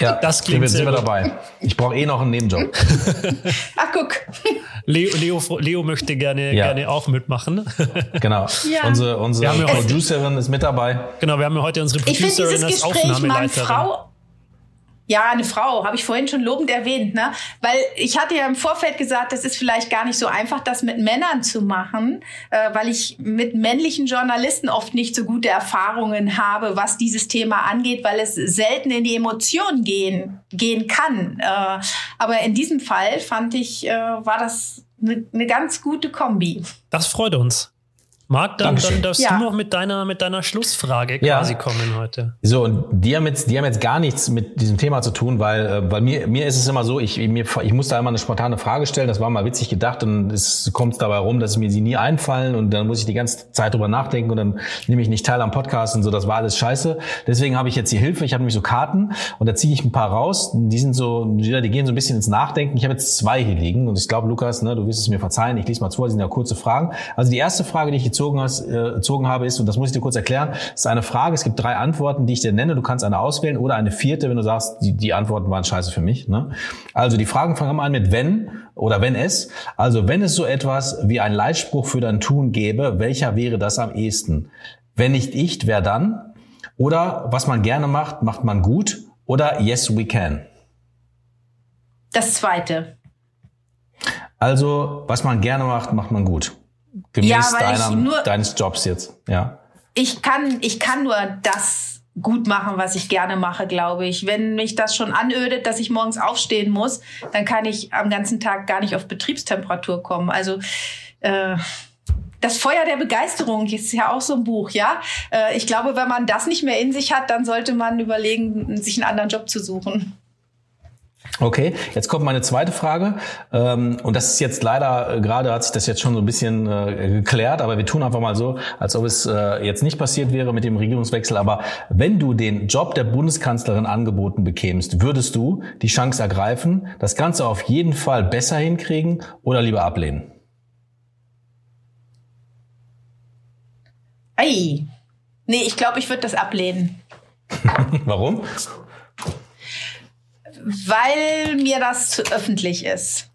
Ja, das klingt sind wir dabei. Ich brauche eh noch einen Nebenjob. Ach, guck. Leo, Leo, Leo möchte gerne, ja. gerne auch mitmachen. Genau. Ja. Unsere, unsere Producerin ist mit dabei. Genau, wir haben ja heute unsere Producerin als Aufnahmeleiterin. Frau ja, eine Frau, habe ich vorhin schon lobend erwähnt, ne? Weil ich hatte ja im Vorfeld gesagt, es ist vielleicht gar nicht so einfach, das mit Männern zu machen, äh, weil ich mit männlichen Journalisten oft nicht so gute Erfahrungen habe, was dieses Thema angeht, weil es selten in die Emotionen gehen, gehen kann. Äh, aber in diesem Fall fand ich, äh, war das eine, eine ganz gute Kombi. Das freut uns. Marc, dann, dann darfst ja. du noch mit deiner, mit deiner Schlussfrage quasi ja. kommen heute. So, und die haben jetzt, die haben jetzt gar nichts mit diesem Thema zu tun, weil, äh, weil mir, mir ist es immer so, ich, mir, ich muss da immer eine spontane Frage stellen, das war mal witzig gedacht und es kommt dabei rum, dass mir sie nie einfallen und dann muss ich die ganze Zeit drüber nachdenken und dann nehme ich nicht teil am Podcast und so, das war alles scheiße. Deswegen habe ich jetzt die Hilfe, ich habe nämlich so Karten und da ziehe ich ein paar raus, die sind so, die gehen so ein bisschen ins Nachdenken. Ich habe jetzt zwei hier liegen und ich glaube, Lukas, ne, du wirst es mir verzeihen, ich lese mal vor, die sind ja kurze Fragen. Also die erste Frage, die ich jetzt gezogen, hast, äh, gezogen habe, ist, und das muss ich dir kurz erklären, ist eine Frage, es gibt drei Antworten, die ich dir nenne, du kannst eine auswählen oder eine vierte, wenn du sagst, die, die Antworten waren scheiße für mich. Ne? Also die Fragen fangen immer an mit wenn oder wenn es. Also wenn es so etwas wie ein Leitspruch für dein Tun gäbe, welcher wäre das am ehesten? Wenn nicht ich, wer dann? Oder was man gerne macht, macht man gut? Oder yes, we can? Das zweite. Also, was man gerne macht, macht man gut. Gemäß ja, deiner, deines Jobs jetzt, ja. ich kann, ich kann nur das gut machen, was ich gerne mache, glaube ich. Wenn mich das schon anödet, dass ich morgens aufstehen muss, dann kann ich am ganzen Tag gar nicht auf Betriebstemperatur kommen. Also äh, das Feuer der Begeisterung ist ja auch so ein Buch, ja. Äh, ich glaube, wenn man das nicht mehr in sich hat, dann sollte man überlegen, sich einen anderen Job zu suchen. Okay, jetzt kommt meine zweite Frage. Ähm, und das ist jetzt leider, äh, gerade hat sich das jetzt schon so ein bisschen äh, geklärt, aber wir tun einfach mal so, als ob es äh, jetzt nicht passiert wäre mit dem Regierungswechsel. Aber wenn du den Job der Bundeskanzlerin angeboten bekämst, würdest du die Chance ergreifen, das Ganze auf jeden Fall besser hinkriegen oder lieber ablehnen? Ei. Nee, ich glaube, ich würde das ablehnen. Warum? Weil mir das zu öffentlich ist.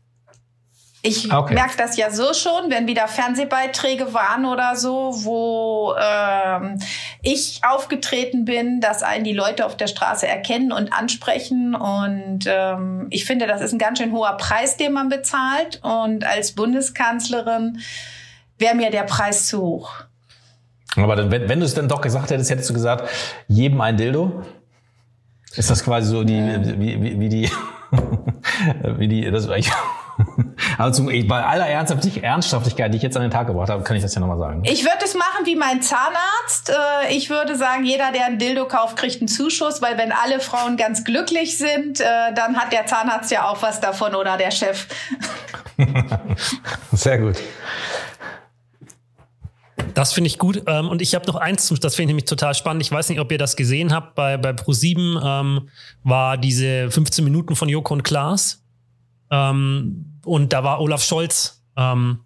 Ich okay. merke das ja so schon, wenn wieder Fernsehbeiträge waren oder so, wo ähm, ich aufgetreten bin, dass einen die Leute auf der Straße erkennen und ansprechen. Und ähm, ich finde, das ist ein ganz schön hoher Preis, den man bezahlt. Und als Bundeskanzlerin wäre mir der Preis zu hoch. Aber wenn, wenn du es dann doch gesagt hättest, hättest du gesagt, jedem ein Dildo? Ist das quasi so die, wie, wie, wie die, wie die, das, ich, also bei aller Ernsthaftigkeit, die ich jetzt an den Tag gebracht habe, kann ich das ja nochmal sagen. Ich würde es machen wie mein Zahnarzt. Äh, ich würde sagen, jeder, der ein Dildo kauft, kriegt einen Zuschuss, weil wenn alle Frauen ganz glücklich sind, äh, dann hat der Zahnarzt ja auch was davon oder der Chef. Sehr gut. Das finde ich gut. Ähm, und ich habe noch eins, das finde ich nämlich total spannend. Ich weiß nicht, ob ihr das gesehen habt. Bei, bei Pro7 ähm, war diese 15 Minuten von Joko und Klaas. Ähm, und da war Olaf Scholz ähm,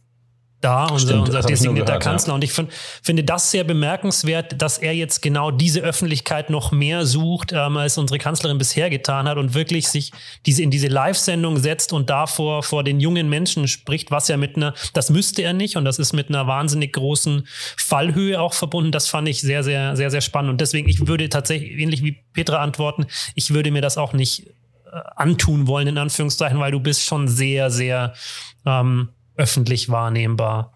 da, unser, Stimmt, unser designierter Kanzler. Ja. Und ich find, finde das sehr bemerkenswert, dass er jetzt genau diese Öffentlichkeit noch mehr sucht, ähm, als unsere Kanzlerin bisher getan hat und wirklich sich diese in diese Live-Sendung setzt und davor vor den jungen Menschen spricht, was ja mit einer, das müsste er nicht und das ist mit einer wahnsinnig großen Fallhöhe auch verbunden. Das fand ich sehr, sehr, sehr, sehr spannend. Und deswegen, ich würde tatsächlich ähnlich wie Petra antworten, ich würde mir das auch nicht äh, antun wollen, in Anführungszeichen, weil du bist schon sehr, sehr ähm, öffentlich wahrnehmbar.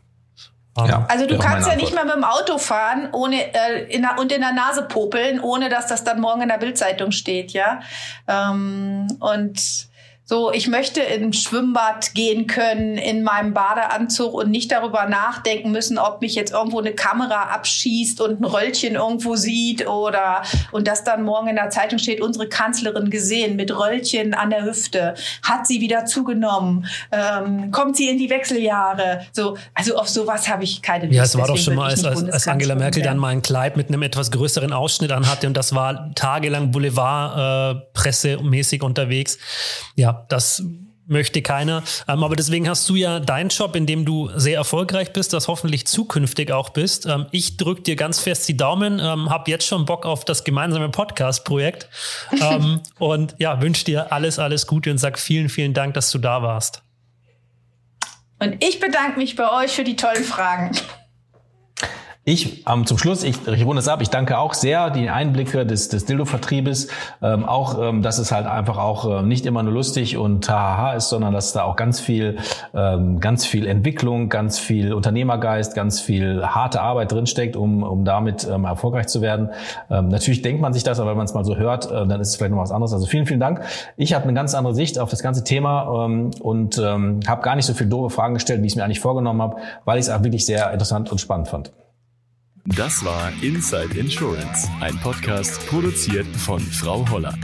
Ja, also du kannst ja nicht mal mit dem Auto fahren ohne äh, in der, und in der Nase popeln, ohne dass das dann morgen in der Bildzeitung steht, ja. Ähm, und so, ich möchte ins Schwimmbad gehen können in meinem Badeanzug und nicht darüber nachdenken müssen, ob mich jetzt irgendwo eine Kamera abschießt und ein Röllchen irgendwo sieht oder und das dann morgen in der Zeitung steht, unsere Kanzlerin gesehen mit Röllchen an der Hüfte, hat sie wieder zugenommen, ähm, kommt sie in die Wechseljahre. So, also auf sowas habe ich keine Lust. Ja, es war doch schon mal, als, als Angela Merkel dann mal ein Kleid mit einem etwas größeren Ausschnitt anhatte und das war tagelang Boulevard äh, pressemäßig unterwegs. Ja, das möchte keiner. Ähm, aber deswegen hast du ja deinen Job, in dem du sehr erfolgreich bist, das hoffentlich zukünftig auch bist. Ähm, ich drücke dir ganz fest die Daumen, ähm, habe jetzt schon Bock auf das gemeinsame Podcast-Projekt ähm, und ja, wünsche dir alles, alles Gute und sag vielen, vielen Dank, dass du da warst. Und ich bedanke mich bei euch für die tollen Fragen. Ich ähm, zum Schluss, ich, ich runde es ab, ich danke auch sehr die Einblicke des, des Dildo-Vertriebes, ähm, auch, ähm, dass es halt einfach auch äh, nicht immer nur lustig und hahaha ist, sondern dass da auch ganz viel, ähm, ganz viel Entwicklung, ganz viel Unternehmergeist, ganz viel harte Arbeit drinsteckt, um, um damit ähm, erfolgreich zu werden. Ähm, natürlich denkt man sich das, aber wenn man es mal so hört, äh, dann ist es vielleicht noch was anderes. Also vielen, vielen Dank. Ich habe eine ganz andere Sicht auf das ganze Thema ähm, und ähm, habe gar nicht so viele doofe Fragen gestellt, wie ich es mir eigentlich vorgenommen habe, weil ich es auch wirklich sehr interessant und spannend fand. Das war Inside Insurance, ein Podcast produziert von Frau Holler.